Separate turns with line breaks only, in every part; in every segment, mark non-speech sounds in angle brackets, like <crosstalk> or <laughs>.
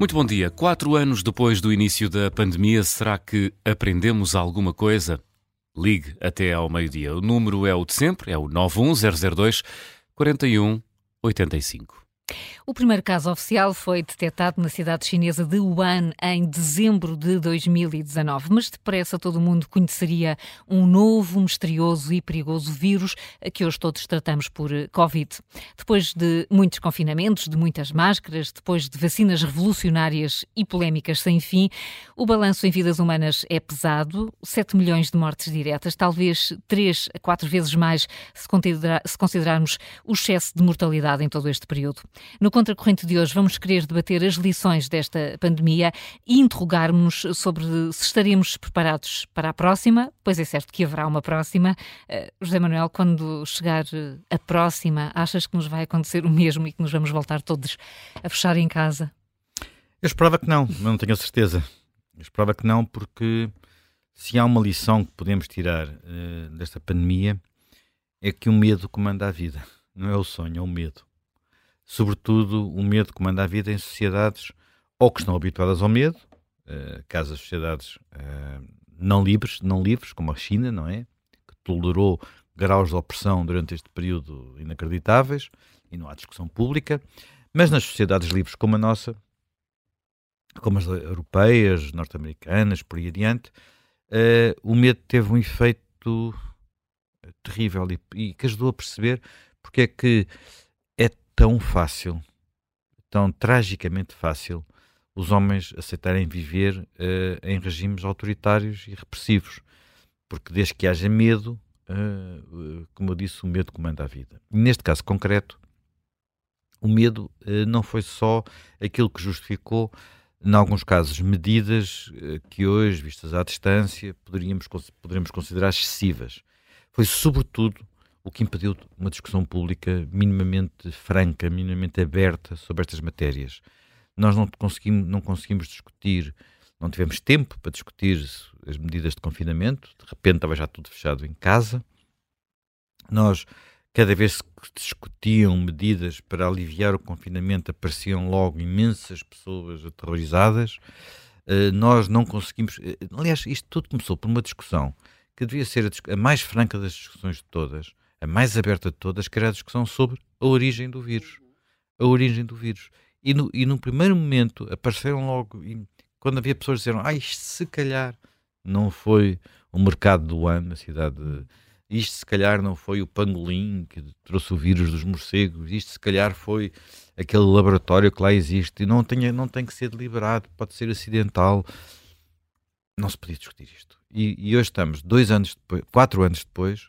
Muito bom dia. Quatro anos depois do início da pandemia, será que aprendemos alguma coisa? Ligue até ao meio-dia. O número é o de sempre, é o 91002 4185.
O primeiro caso oficial foi detectado na cidade chinesa de Wuhan em dezembro de 2019, mas depressa todo mundo conheceria um novo, misterioso e perigoso vírus que hoje todos tratamos por Covid. Depois de muitos confinamentos, de muitas máscaras, depois de vacinas revolucionárias e polémicas sem fim, o balanço em vidas humanas é pesado, 7 milhões de mortes diretas, talvez 3 a 4 vezes mais se considerarmos o excesso de mortalidade em todo este período. No Contracorrente de hoje vamos querer debater as lições desta pandemia e interrogar-nos sobre se estaremos preparados para a próxima, pois é certo que haverá uma próxima. Uh, José Manuel, quando chegar eh, a próxima, achas que nos vai acontecer o mesmo e que nos vamos voltar todos a fechar em casa?
Eu esperava que não, mas não tenho a certeza. Eu esperava que não, porque se há uma lição que podemos tirar uh, desta pandemia é que o medo comanda a vida. Não é o sonho, é o medo sobretudo o medo que manda a vida em sociedades ou que estão habituadas ao medo, caso as sociedades uh, não livres, não livres, como a China, não é? Que tolerou graus de opressão durante este período inacreditáveis e não há discussão pública, mas nas sociedades livres como a nossa, como as europeias, norte-americanas, por aí adiante, uh, o medo teve um efeito terrível e, e que ajudou a perceber porque é que tão fácil, tão tragicamente fácil, os homens aceitarem viver uh, em regimes autoritários e repressivos. Porque desde que haja medo, uh, como eu disse, o medo comanda a vida. Neste caso concreto, o medo uh, não foi só aquilo que justificou, em alguns casos, medidas que hoje, vistas à distância, poderíamos, poderíamos considerar excessivas. Foi sobretudo o que impediu uma discussão pública minimamente franca, minimamente aberta sobre estas matérias. Nós não conseguimos, não conseguimos discutir, não tivemos tempo para discutir as medidas de confinamento, de repente estava já tudo fechado em casa. Nós, cada vez que discutiam medidas para aliviar o confinamento, apareciam logo imensas pessoas aterrorizadas. Uh, nós não conseguimos. Uh, aliás, isto tudo começou por uma discussão que devia ser a mais franca das discussões de todas, a mais aberta de todas, que era a discussão sobre a origem do vírus. A origem do vírus. E no, e no primeiro momento apareceram logo, quando havia pessoas que disseram, ah, isto se calhar não foi o mercado do ano, a cidade. De, isto se calhar não foi o pangolim que trouxe o vírus dos morcegos, isto se calhar foi aquele laboratório que lá existe e não tem, não tem que ser deliberado, pode ser acidental. Não se podia discutir isto. E, e hoje estamos, dois anos depois, quatro anos depois,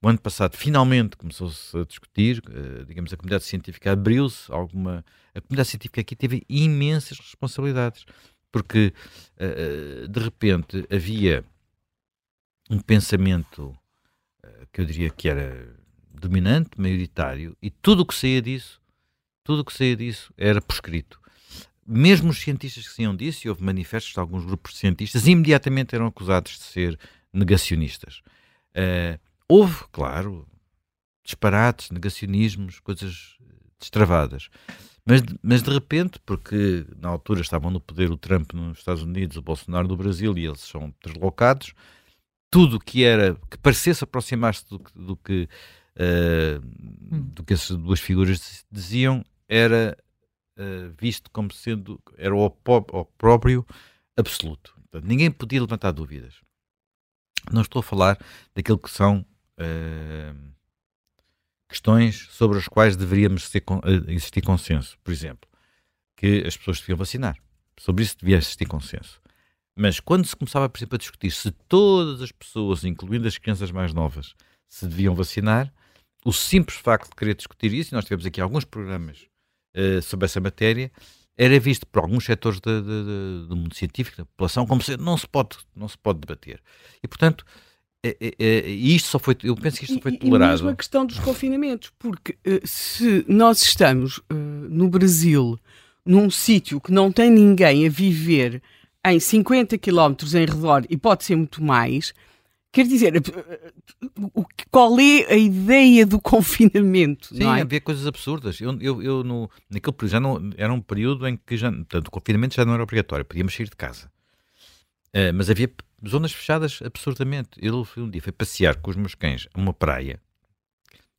o ano passado, finalmente, começou-se a discutir, uh, digamos, a comunidade científica abriu-se, alguma... A comunidade científica aqui teve imensas responsabilidades, porque, uh, de repente, havia um pensamento uh, que eu diria que era dominante, maioritário, e tudo o que saía disso, tudo o que saía disso era prescrito. Mesmo os cientistas que saíam disso, e houve manifestos de alguns grupos de cientistas, imediatamente eram acusados de ser negacionistas. Uh, Houve, claro, disparates, negacionismos, coisas destravadas. Mas, mas de repente, porque na altura estavam no poder o Trump nos Estados Unidos, o Bolsonaro no Brasil e eles são deslocados, tudo que era que parecesse aproximar-se do, do, que uh, do que essas duas figuras diziam era uh, visto como sendo era o, o próprio absoluto. Portanto, ninguém podia levantar dúvidas. Não estou a falar daquilo que são questões sobre as quais deveríamos ser, uh, existir consenso. Por exemplo, que as pessoas deviam vacinar. Sobre isso devia existir consenso. Mas quando se começava, por exemplo, a discutir se todas as pessoas, incluindo as crianças mais novas, se deviam vacinar, o simples facto de querer discutir isso, e nós tivemos aqui alguns programas uh, sobre essa matéria, era visto por alguns setores de, de, de, do mundo científico, da população, como se não se pode, não se pode debater. E, portanto, e isto só foi, eu penso que isto foi tolerado. E
mesmo a questão dos confinamentos, porque uh, se nós estamos uh, no Brasil, num sítio que não tem ninguém a viver em 50 quilómetros em redor, e pode ser muito mais, Quer dizer, qual é a ideia do <laughs> confinamento?
Sim,
é?
havia coisas absurdas. Eu, eu, eu no, naquele período, já não, era um período em que já, portanto, o confinamento já não era obrigatório, podíamos sair de casa. Uh, mas havia zonas fechadas absurdamente. Eu um dia fui passear com os meus cães a uma praia.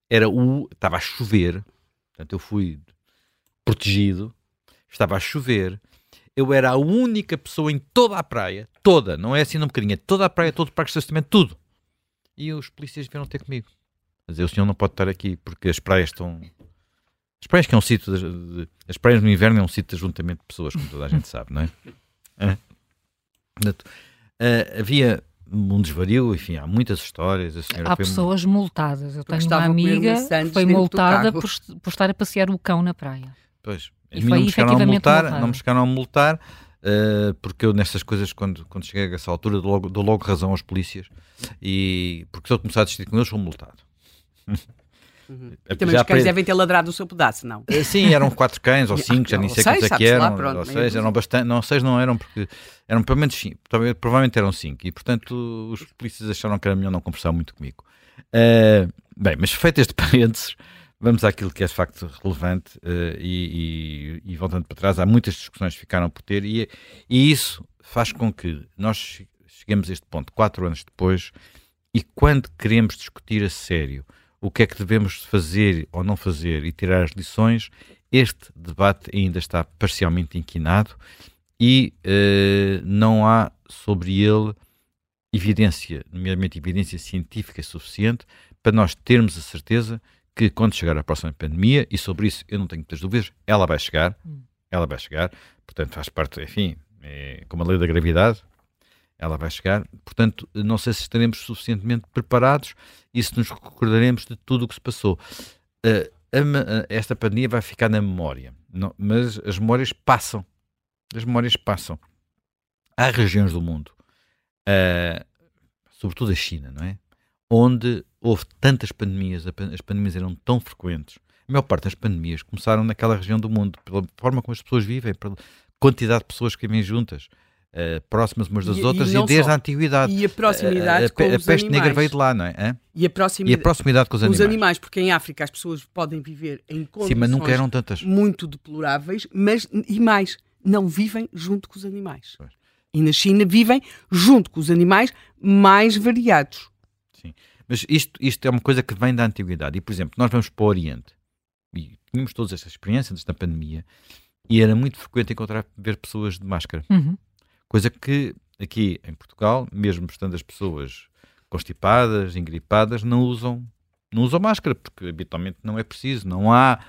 Era o. Estava a chover, portanto, eu fui protegido, estava a chover. Eu era a única pessoa em toda a praia, toda, não é assim um bocadinho, é toda a praia, todo o parque de estacionamento, tudo. E os polícias vieram ter comigo. Mas o senhor não pode estar aqui porque as praias estão. As praias que é um sítio. De, de, as praias no inverno é um sítio de ajuntamento de pessoas, como toda a gente sabe, não é? é? Uh, havia um desvario, enfim, há muitas histórias.
há pessoas multadas. Eu tenho uma amiga que foi multada por, por estar a passear o cão na praia.
Pois, a mim não me chegaram a multar, não me chegaram a multar, uh, porque eu nestas coisas, quando, quando cheguei a essa altura, dou logo, dou logo razão aos polícias, e porque se eu começar a discutir com eles, sou multado. <laughs>
Uhum. E também os cães devem ter ladrado o seu pedaço, não?
Eh, sim, eram quatro cães ou <laughs> cinco, já nem sei quantos é que eram. Lá, pronto, ou seis, eram bastante, não, seis não eram, porque eram pelo menos cinco, provavelmente eram cinco, e portanto os polícias acharam que era melhor não conversar muito comigo. Uh, bem, mas feito este <laughs> parênteses, vamos àquilo que é de facto relevante uh, e, e, e, voltando para trás, há muitas discussões que ficaram por ter e, e isso faz com que nós cheguemos a este ponto quatro anos depois e quando queremos discutir a sério o que é que devemos fazer ou não fazer e tirar as lições, este debate ainda está parcialmente inquinado e uh, não há sobre ele evidência, nomeadamente evidência científica suficiente, para nós termos a certeza que quando chegar a próxima pandemia, e sobre isso eu não tenho muitas dúvidas, ela vai chegar, hum. ela vai chegar, portanto faz parte, enfim, é como a lei da gravidade, ela vai chegar, portanto não sei se estaremos suficientemente preparados e se nos recordaremos de tudo o que se passou. Uh, a, esta pandemia vai ficar na memória, não, mas as memórias passam, as memórias passam. Há regiões do mundo, uh, sobretudo a China, não é? Onde houve tantas pandemias, as pandemias eram tão frequentes. A maior parte das pandemias começaram naquela região do mundo, pela forma como as pessoas vivem, pela quantidade de pessoas que vivem juntas. Uh, próximas umas das e, outras e, e desde só. a antiguidade.
E a proximidade uh,
com
a,
a peste
animais.
negra veio de lá, não é?
Hã? E a proximidade,
e a proximidade com os animais.
Os animais, porque em África as pessoas podem viver em condições
Sim, mas nunca eram tantas.
muito deploráveis, mas e mais, não vivem junto com os animais. Pois. E na China vivem junto com os animais mais variados.
Sim. Mas isto, isto é uma coisa que vem da antiguidade. E, por exemplo, nós vamos para o Oriente e tínhamos todas estas experiências antes da pandemia e era muito frequente encontrar ver pessoas de máscara.
Uhum.
Coisa que aqui em Portugal, mesmo estando as pessoas constipadas, engripadas, não usam, não usam máscara, porque habitualmente não é preciso, não há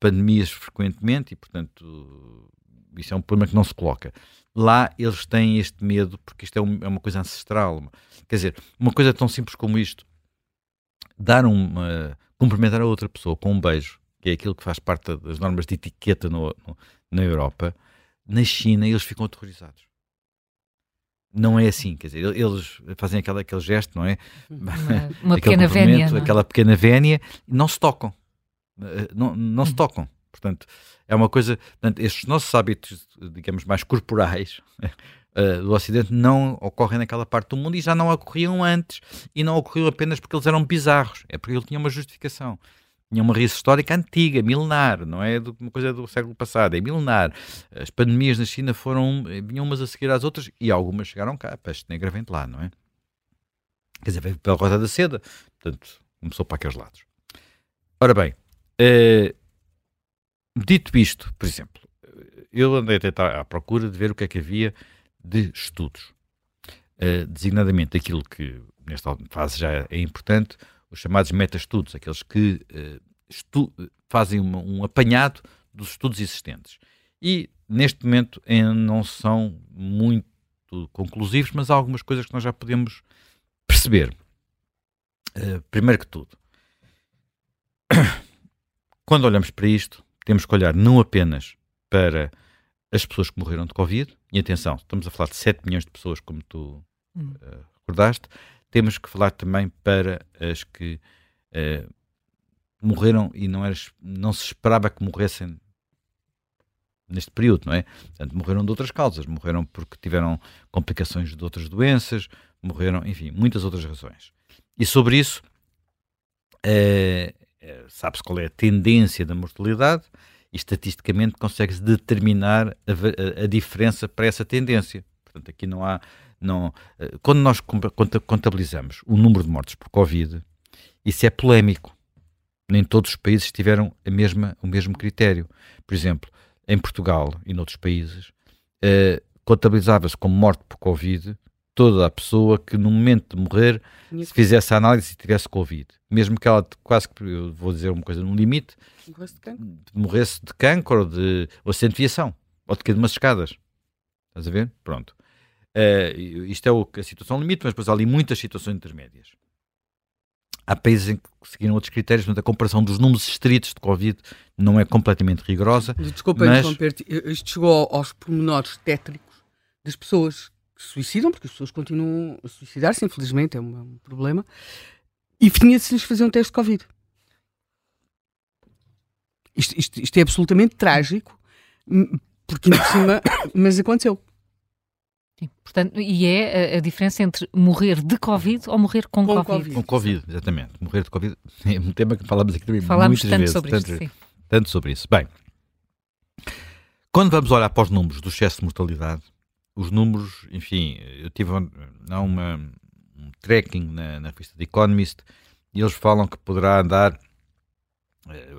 pandemias frequentemente e, portanto, isso é um problema que não se coloca. Lá eles têm este medo, porque isto é, um, é uma coisa ancestral. Quer dizer, uma coisa tão simples como isto, dar uma. cumprimentar a outra pessoa com um beijo, que é aquilo que faz parte das normas de etiqueta no, no, na Europa, na China eles ficam aterrorizados não é assim, quer dizer, eles fazem aquela, aquele gesto, não é?
Uma, <laughs> pequena vénia.
É? Aquela pequena vénia, não se tocam. Eh, não, não se uhum. tocam. Portanto, é uma coisa. Portanto, estes nossos hábitos, digamos, mais corporais uh, <laughs> do Ocidente não ocorrem naquela parte do mundo e já não ocorriam antes. E não ocorriam apenas porque eles eram bizarros, é porque ele tinha uma justificação tinha uma raiz histórica antiga, milenar, não é uma coisa do século passado, é milenar. As pandemias na China foram, eh, vinham umas a seguir às outras e algumas chegaram cá, peste negra vem de lá, não é? Quer dizer, veio pela Rota da Seda, portanto, começou para aqueles lados. Ora bem, uh, dito isto, por exemplo, eu andei a tentar à procura de ver o que é que havia de estudos, uh, designadamente aquilo que nesta fase já é importante, os chamados meta-estudos, aqueles que uh, fazem uma, um apanhado dos estudos existentes. E, neste momento, não são muito conclusivos, mas há algumas coisas que nós já podemos perceber. Uh, primeiro que tudo, <coughs> quando olhamos para isto, temos que olhar não apenas para as pessoas que morreram de Covid, e atenção, estamos a falar de 7 milhões de pessoas, como tu uh, recordaste, temos que falar também para as que uh, morreram e não, era, não se esperava que morressem neste período, não é? Portanto, morreram de outras causas, morreram porque tiveram complicações de outras doenças, morreram, enfim, muitas outras razões. E sobre isso, é, é, sabe-se qual é a tendência da mortalidade e estatisticamente consegue-se determinar a, a, a, diferença para essa tendência. Portanto, aqui não há. Não, eh, quando nós contabilizamos o número de mortes por Covid, isso é polémico. Nem todos os países tiveram a mesma, o mesmo critério. Por exemplo, em Portugal e noutros países, eh, contabilizava-se como morte por Covid toda a pessoa que no momento de morrer se fizesse a análise e tivesse Covid. Mesmo que ela quase que, eu vou dizer uma coisa no limite, morresse de cancro, morresse de cancro ou de ou de ou de umas escadas. Estás a ver? Pronto. Uh, isto é o, a situação limite, mas depois há ali muitas situações intermédias. Há países em que seguiram outros critérios, mas a comparação dos números estritos de Covid não é completamente rigorosa.
Desculpa mas... interromper-te, isto chegou aos pormenores tétricos das pessoas que se suicidam, porque as pessoas continuam a suicidar-se, infelizmente, é um, é um problema, e tinha-se-lhes fazer um teste de Covid. Isto, isto, isto, é absolutamente trágico, porque por cima, <coughs> mas aconteceu.
Sim, portanto, e é a, a, diferença entre morrer de Covid ou morrer com, com COVID.
Com Covid, exatamente. Morrer de Covid é um tema que falamos aqui também
Falamos
muitas
tanto
vezes.
Sobre
tanto,
isto, sim.
tanto sobre isso. Bem, quando vamos olhar para os números do excesso de mortalidade, os números, enfim, eu tive há uma, um tracking na, na revista The Economist e eles falam que poderá andar, eh,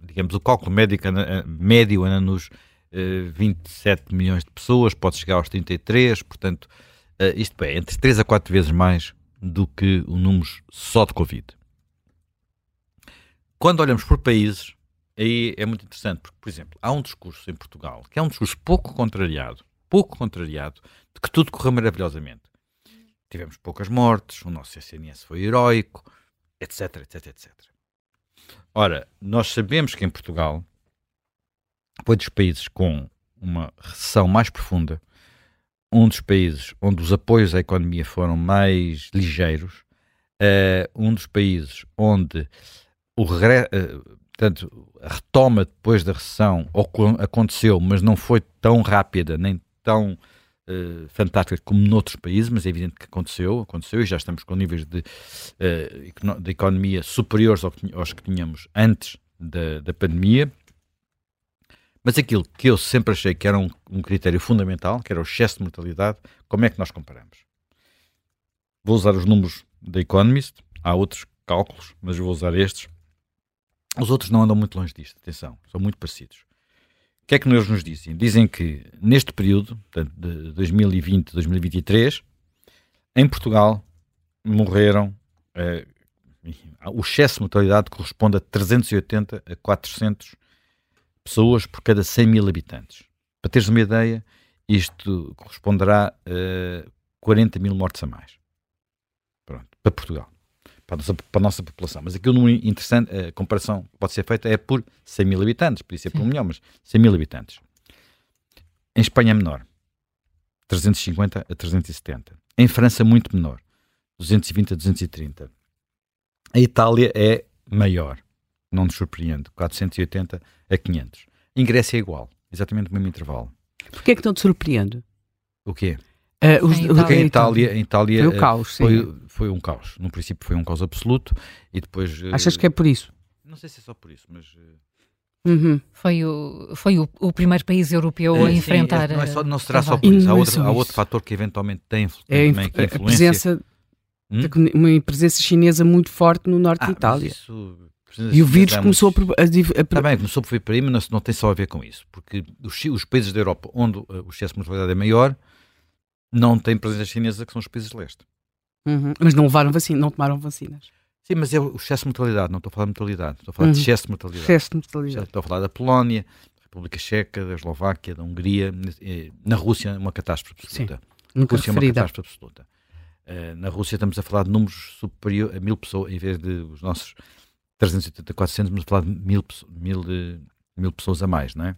digamos, o cálculo médico, médio anda nos 27 eh, milhões de pessoas, pode chegar aos 33, portanto, eh, isto é, entre 3 a 4 vezes mais do que o número só de Covid. Quando olhamos por países, aí é muito interessante, porque, por exemplo, há um discurso em Portugal, que é um discurso pouco contrariado, pouco contrariado, de que tudo correu maravilhosamente. Tivemos poucas mortes, o nosso SNS foi heróico, etc, etc, etc. Ora, nós sabemos que em Portugal foi dos países com uma recessão mais profunda, um dos países onde os apoios à economia foram mais ligeiros, uh, um dos países onde o uh, portanto, a retoma depois da recessão aconteceu, mas não foi tão rápida nem tão uh, fantástica como noutros países, mas é evidente que aconteceu, aconteceu e já estamos com níveis de, de economia superiores aos que tínhamos antes da, da pandemia. Mas aquilo que eu sempre achei que era um, um, critério fundamental, que era o excesso de mortalidade, como é que nós comparamos? Vou usar os números da Economist, há outros cálculos, mas vou usar estes. Os outros não andam muito longe disto, atenção, são muito parecidos que é que eles nos dizem? Dizem que neste período, portanto, de 2020 a 2023, em Portugal morreram, eh, o excesso de mortalidade corresponde a 380 a 400 pessoas por cada 100 mil habitantes. Para teres uma ideia, isto corresponderá a 40 mil mortes a mais. Pronto, para Portugal para a nossa, para a nossa população. Mas aquilo não interessante, a comparação que pode ser feita é por 100 mil habitantes, podia ser por um milhão, mas 100 mil habitantes. Em Espanha é menor, 350 a 370. Em França, muito menor, 220 a 230. A Itália é maior, não nos surpreende, 480 a 500. Em Grécia é igual, exatamente o mesmo intervalo.
Porquê é que não te surpreende?
O quê?
Uh, os, em
Itália, em Itália, em Itália
foi, o caos,
foi, foi, um caos. No princípio foi um caos absoluto e depois.
Eh, Achas que é por isso?
Não sei se é só por isso, mas.
Uhum. Foi, o, foi o, o, primeiro país europeu é, a enfrentar.
Sim, não, é só, não será só por isso. Há outro, há outro fator que eventualmente tem, é, também, que
a presença, hum? uma presença chinesa muito forte no norte ah, de Itália. Isso, e o vírus começou a, a, a...
Está bem, começou por por aí, mas não, não, tem só a ver com isso. Porque os, os países da Europa onde o excesso de mortalidade é maior não têm presença chinesa, que são os países de leste.
Uhum. Mas não levaram vacina, não tomaram vacinas.
Sim, mas é o excesso de mortalidade, não estou a falar de mortalidade, estou a falar uhum. de excesso de mortalidade.
Excesso de mortalidade.
Estou a falar da Polónia, da República Checa, da Eslováquia, da Hungria, eh, na Rússia uma catástrofe absoluta. Sim,
nunca
Rússia é uma catástrofe absoluta. Uh, na Rússia estamos a falar de números superiores a mil pessoas, em vez de os nossos 380, 400, estamos a falar de mil, mil, mil pessoas a mais, não é?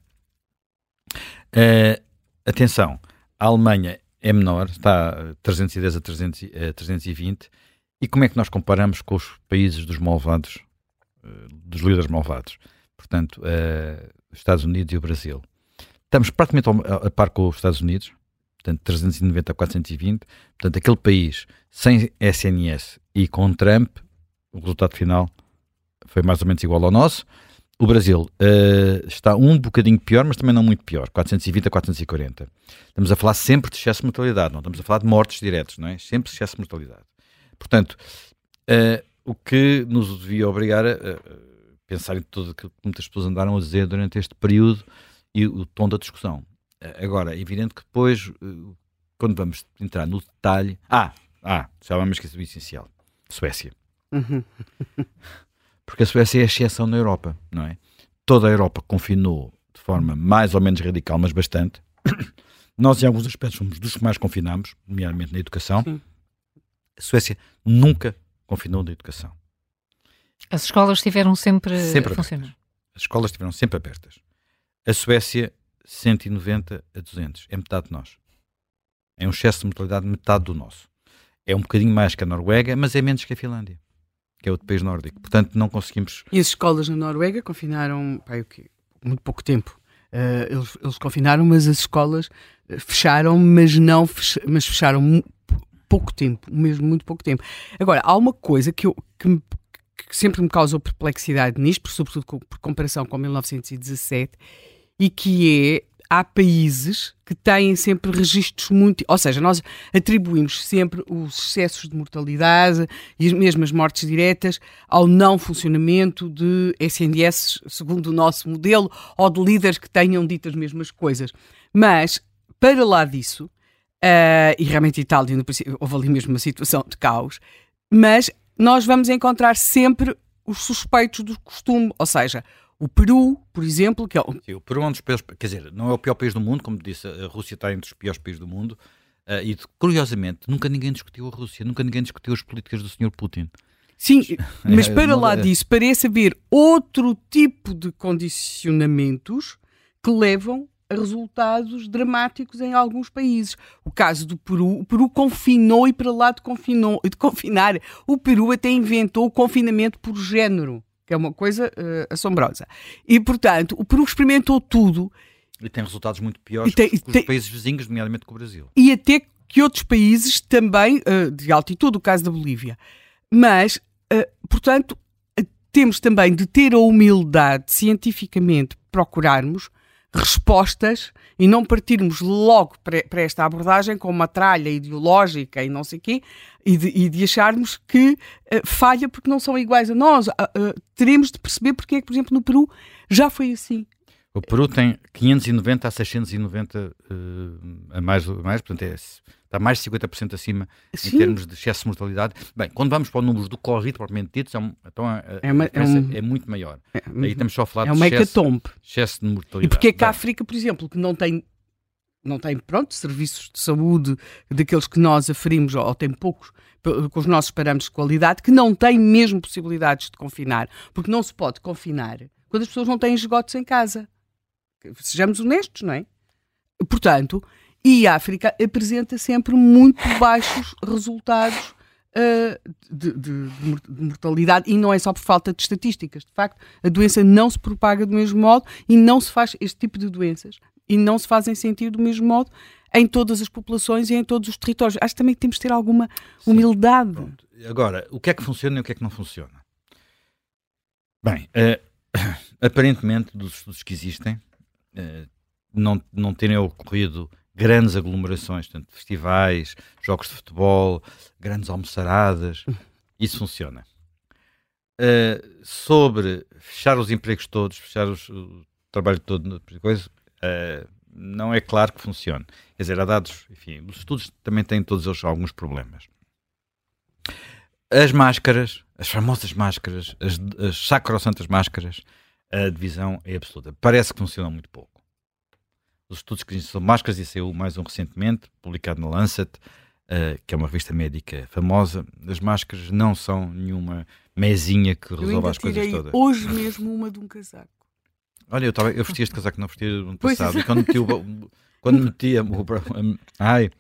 Uh, atenção, a Alemanha é menor, está 310 a, 300, a 320. E como é que nós comparamos com os países dos malvados, eh, dos líderes malvados? Portanto, uh, os Estados Unidos e o Brasil. Estamos praticamente a par com os Estados Unidos, portanto 390 a 420. Portanto, aquele país sem SNS e com Trump, o resultado final foi mais ou menos igual ao nosso. O Brasil uh, está um bocadinho pior, mas também não muito pior, 420 a 440. Estamos a falar sempre de excesso de mortalidade, não estamos a falar de mortes diretas, não é? Sempre excesso de mortalidade. Portanto, uh, o que nos devia obrigar a, a pensar em tudo aquilo que muitas pessoas andaram a dizer durante este período e o tom da discussão. Uh, agora, é evidente que depois, quando vamos entrar no detalhe. Ah, ah já vamos esquecer o essencial: Suécia. <laughs> Porque a Suécia é a exceção na Europa, não é? Toda a Europa confinou de forma mais ou menos radical, mas bastante. <coughs> Nós, em alguns aspectos, fomos dos que mais confinámos, nomeadamente na educação. Sim. A Suécia nunca confinou na educação.
As escolas estiveram sempre, sempre a funcionar.
Abertas. As escolas estiveram sempre abertas. A Suécia, 190 a 200. É metade de nós. É um excesso de mortalidade metade do nosso. É um bocadinho mais que a Noruega, mas é menos que a Finlândia que é outro país nórdico. Portanto, não conseguimos.
E as escolas na Noruega confinaram pai, quê? muito pouco tempo. Uh, eles, eles, confinaram, mas as escolas eh, fecharam, mas não fech... mas fecharam pouco tempo, mesmo muito pouco tempo. Agora, há uma coisa que, eu, que, me, que sempre me causou perplexidade nisto, sobretudo por comparação com 1917, e que é há países que têm sempre registros muito. Ou seja, nós atribuímos sempre os excessos de mortalidade e as mesmas mortes diretas ao não funcionamento de SNDS segundo o nosso modelo ou de líderes que tenham dito as mesmas coisas. Mas, para lá disso, uh, e realmente Itália houve ali mesmo uma situação de caos, mas nós vamos encontrar sempre os suspeitos do costume, ou seja, o Peru, por exemplo, que é o...
Sim, o Peru é um dos piores, quer dizer, não é o pior país do mundo, como disse, a Rússia está entre os piores países do mundo. Uh, e curiosamente, nunca ninguém discutiu a Rússia, nunca ninguém discutiu as políticas do Sr. Putin.
Sim, <laughs> mas para lá disso, parece haver outro tipo de condicionamentos que levam a resultados dramáticos em alguns países. O caso do Peru, o Peru confinou e para lá de, confinou, de confinar, o Peru até inventou o confinamento por género que é uma coisa uh, assombrosa. E, portanto, o Peru experimentou tudo.
E tem resultados muito piores tem, que os tem, países vizinhos, nomeadamente com o Brasil.
E até que outros países também, uh, de altitude, o caso da Bolívia. Mas, uh, portanto, temos também de ter a humildade, cientificamente, procurarmos respostas e não partirmos logo para, esta abordagem com uma tralha ideológica e não sei o quê, e de, e de acharmos que uh, falha porque não são iguais a nós. Uh, uh, teremos de perceber porque é que, por exemplo, no Peru já foi assim.
O Peru tem 590 a 690 a mais, a mais portanto é, está mais de 50% acima Sim. em termos de excesso de mortalidade. Bem, quando vamos para o número do Covid propriamente dito, então a, é, uma, é, um, é, muito maior. É, Aí estamos só a falar
é de excesso,
excesso de mortalidade. E
porque é que a África, por exemplo, que não tem não tem, pronto, serviços de saúde daqueles que nós aferimos, ou tem poucos, com os nossos parâmetros de qualidade, que não tem mesmo possibilidades de confinar. Porque não se pode confinar quando as pessoas não têm esgotos em casa. Sejamos honestos, não é? Portanto, e a África apresenta sempre muito baixos resultados uh, de, de, de, mortalidade e não é só por falta de estatísticas. De facto, a doença não se propaga do mesmo modo e não se faz este tipo de doenças e não se fazem sentir do mesmo modo em todas as populações e em todos os territórios. Acho que também temos de ter alguma humildade. Sim,
Agora, o que é que funciona e o que é que não funciona? Bem, uh, <coughs> aparentemente, dos estudos que existem, não, não terem ocorrido grandes aglomerações, tanto festivais, jogos de futebol, grandes almoçaradas, <laughs> isso funciona. Uh, sobre fechar os empregos todos, fechar os, o trabalho todo, coisa, uh, não é claro que funcione. Quer dizer, há dados, enfim, os estudos também têm todos eles alguns problemas. As máscaras, as famosas máscaras, as, as sacrosantas máscaras, a divisão é absoluta. Parece que funcionam muito pouco. Os estudos que são máscaras, e saiu mais um recentemente, publicado na Lancet, uh, que é uma revista médica famosa. As máscaras não são nenhuma mesinha que resolva as coisas todas.
Hoje mesmo uma de um casaco.
Olha, eu, tava, eu vesti este casaco, não vesti no passado. E quando meti o. Quando meti a, ai,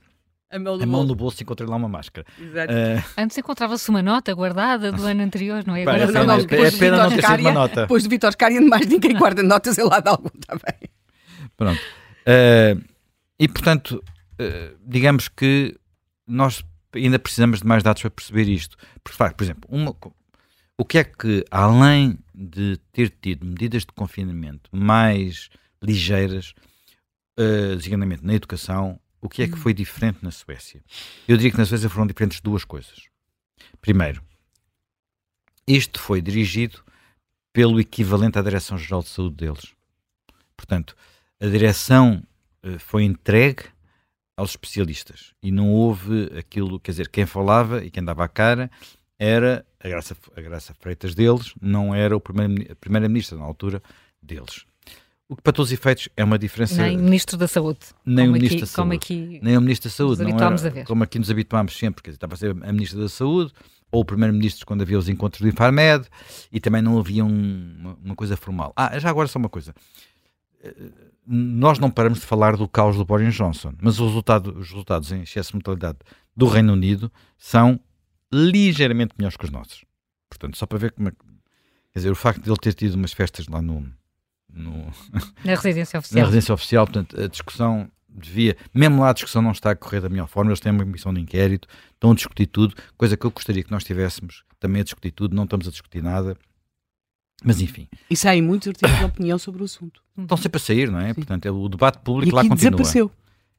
a mão, no, a mão no bolso encontrei lá uma máscara.
Uh... Antes encontrava-se uma nota guardada do ano anterior, não é?
Agora é, não, não, é pena não ter sido uma nota.
Depois do Vitor Scarian, mais ninguém guarda notas, lá de algum também.
Pronto. Uh, e portanto, uh, digamos que nós ainda precisamos de mais dados para perceber isto. Porque, por exemplo, uma, o que é que, além de ter tido medidas de confinamento mais ligeiras, uh, designadamente na educação, o que é que hum. foi diferente na Suécia? Eu diria que na Suécia foram diferentes duas coisas. Primeiro, isto foi dirigido pelo equivalente à Direção-Geral de Saúde deles. Portanto, a direção uh, foi entregue aos especialistas e não houve aquilo, quer dizer, quem falava e quem dava a cara era a Graça, a Graça Freitas deles, não era o primeira-ministra na altura deles. O que para todos os efeitos é uma diferença.
Nem Ministro da Saúde.
Nem
o
Ministro
aqui,
da Saúde.
Como aqui
nem o Ministro da Saúde.
Não
era, Como aqui nos habituámos sempre, quer dizer, estava a ser a Ministra da Saúde ou o Primeiro-Ministro quando havia os encontros do Infarmed e também não havia um, uma, uma, coisa formal. Ah, já agora só uma coisa. Nós não paramos de falar do caos do Boris Johnson, mas os resultados, os resultados em excesso de mortalidade do Reino Unido são ligeiramente melhores que os nossos. Portanto, só para ver como é Quer dizer, o facto de ele ter tido umas festas lá no, no, <laughs>
na residência oficial.
Na residência oficial, portanto, a discussão devia, mesmo lá a discussão não está a correr da melhor forma, eles têm uma comissão de inquérito, estão a discutir tudo, coisa que eu gostaria que nós tivéssemos também a discutir tudo, não estamos a discutir nada. Mas enfim.
E saem muitos artigos de opinião sobre o assunto.
Estão sempre a sair, não é? Sim. Portanto, é o debate público lá continua.
desapareceu.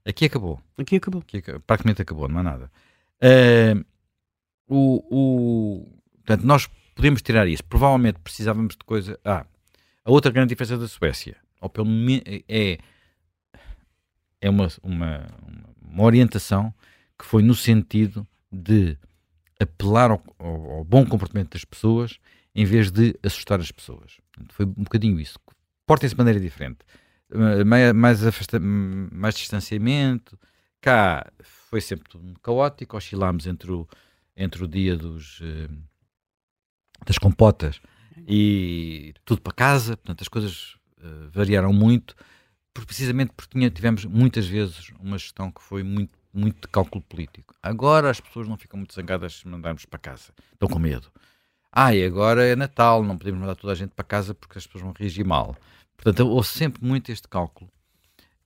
Aqui acabou.
Aqui acabou.
Aqui, praticamente acabou, não há nada. Uh, o, o, portanto, nós podemos tirar isso. Provavelmente precisávamos de coisa. Ah, a outra grande diferença da Suécia, ou pelo menos é, é uma, uma, uma orientação que foi no sentido de apelar ao, ao, ao, bom comportamento das pessoas em vez de assustar as pessoas. Foi um bocadinho isso. Portem-se de maneira diferente. Mais, mais, afasta, mais distanciamento. Cá foi sempre tudo caótico. Oscilámos entre o, entre o dia dos, eh, das compotas e tudo para casa, portanto as coisas uh, variaram muito, precisamente porque tinha, tivemos muitas vezes uma gestão que foi muito, muito de cálculo político. Agora as pessoas não ficam muito zangadas se mandarmos para casa, estão com medo. Ah, e agora é Natal, não podemos mandar toda a gente para casa porque as pessoas vão reagir mal. Portanto, houve sempre muito este cálculo.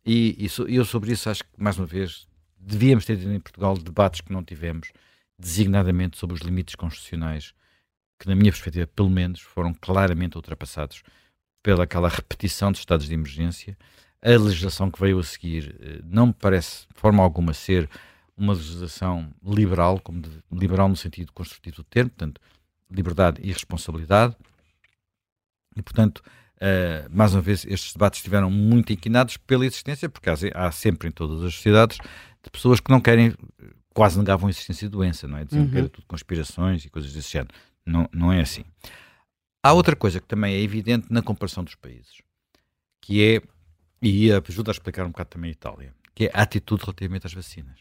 E, e eu sobre isso acho que, mais uma vez, devíamos ter tido em Portugal debates que não tivemos, designadamente sobre os limites constitucionais que, na minha perspectiva, pelo menos, foram claramente ultrapassados pela aquela repetição de estados de emergência. A legislação que veio a seguir eh, não me parece, de forma alguma, ser uma legislação liberal, como de, liberal no sentido construtivo do termo, portanto, liberdade e responsabilidade. E, portanto, uh, mais uma vez, estes debates estiveram muito inquinados pela existência, porque há, há, sempre em todas as sociedades de pessoas que não querem, quase negavam a existência de doença, não é? Diziam uhum. que era tudo conspirações e coisas desse género. Não, não é assim. Há outra coisa que também é evidente na comparação dos países, que é, e ajuda a explicar um bocado também a Itália, que é a atitude relativamente às vacinas.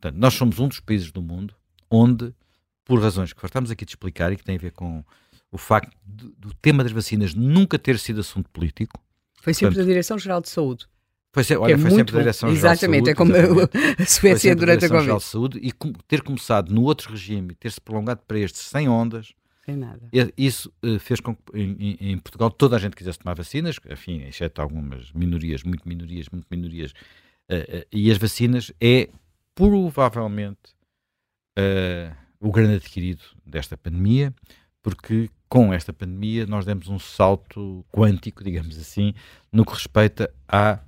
Portanto, nós somos um dos países do mundo onde, por razões que estamos aqui de explicar e que têm a ver com o facto do, do tema das vacinas nunca ter sido assunto político.
Foi sempre da Direção-Geral de Saúde.
Foi, ser, olha, é foi sempre a Direção-Geral
de Saúde. Exatamente, é como a Suécia durante a Covid.
de Saúde e ter começado no outro regime, ter-se prolongado para este sem ondas,
sem nada.
Isso uh, fez com que em, em, Portugal toda a gente quisesse tomar vacinas, enfim, exceto algumas minorias, muito minorias, muito minorias, uh, uh, e as vacinas é provavelmente o grande adquirido desta pandemia, porque com esta pandemia nós demos um salto quântico, digamos assim, no que respeita à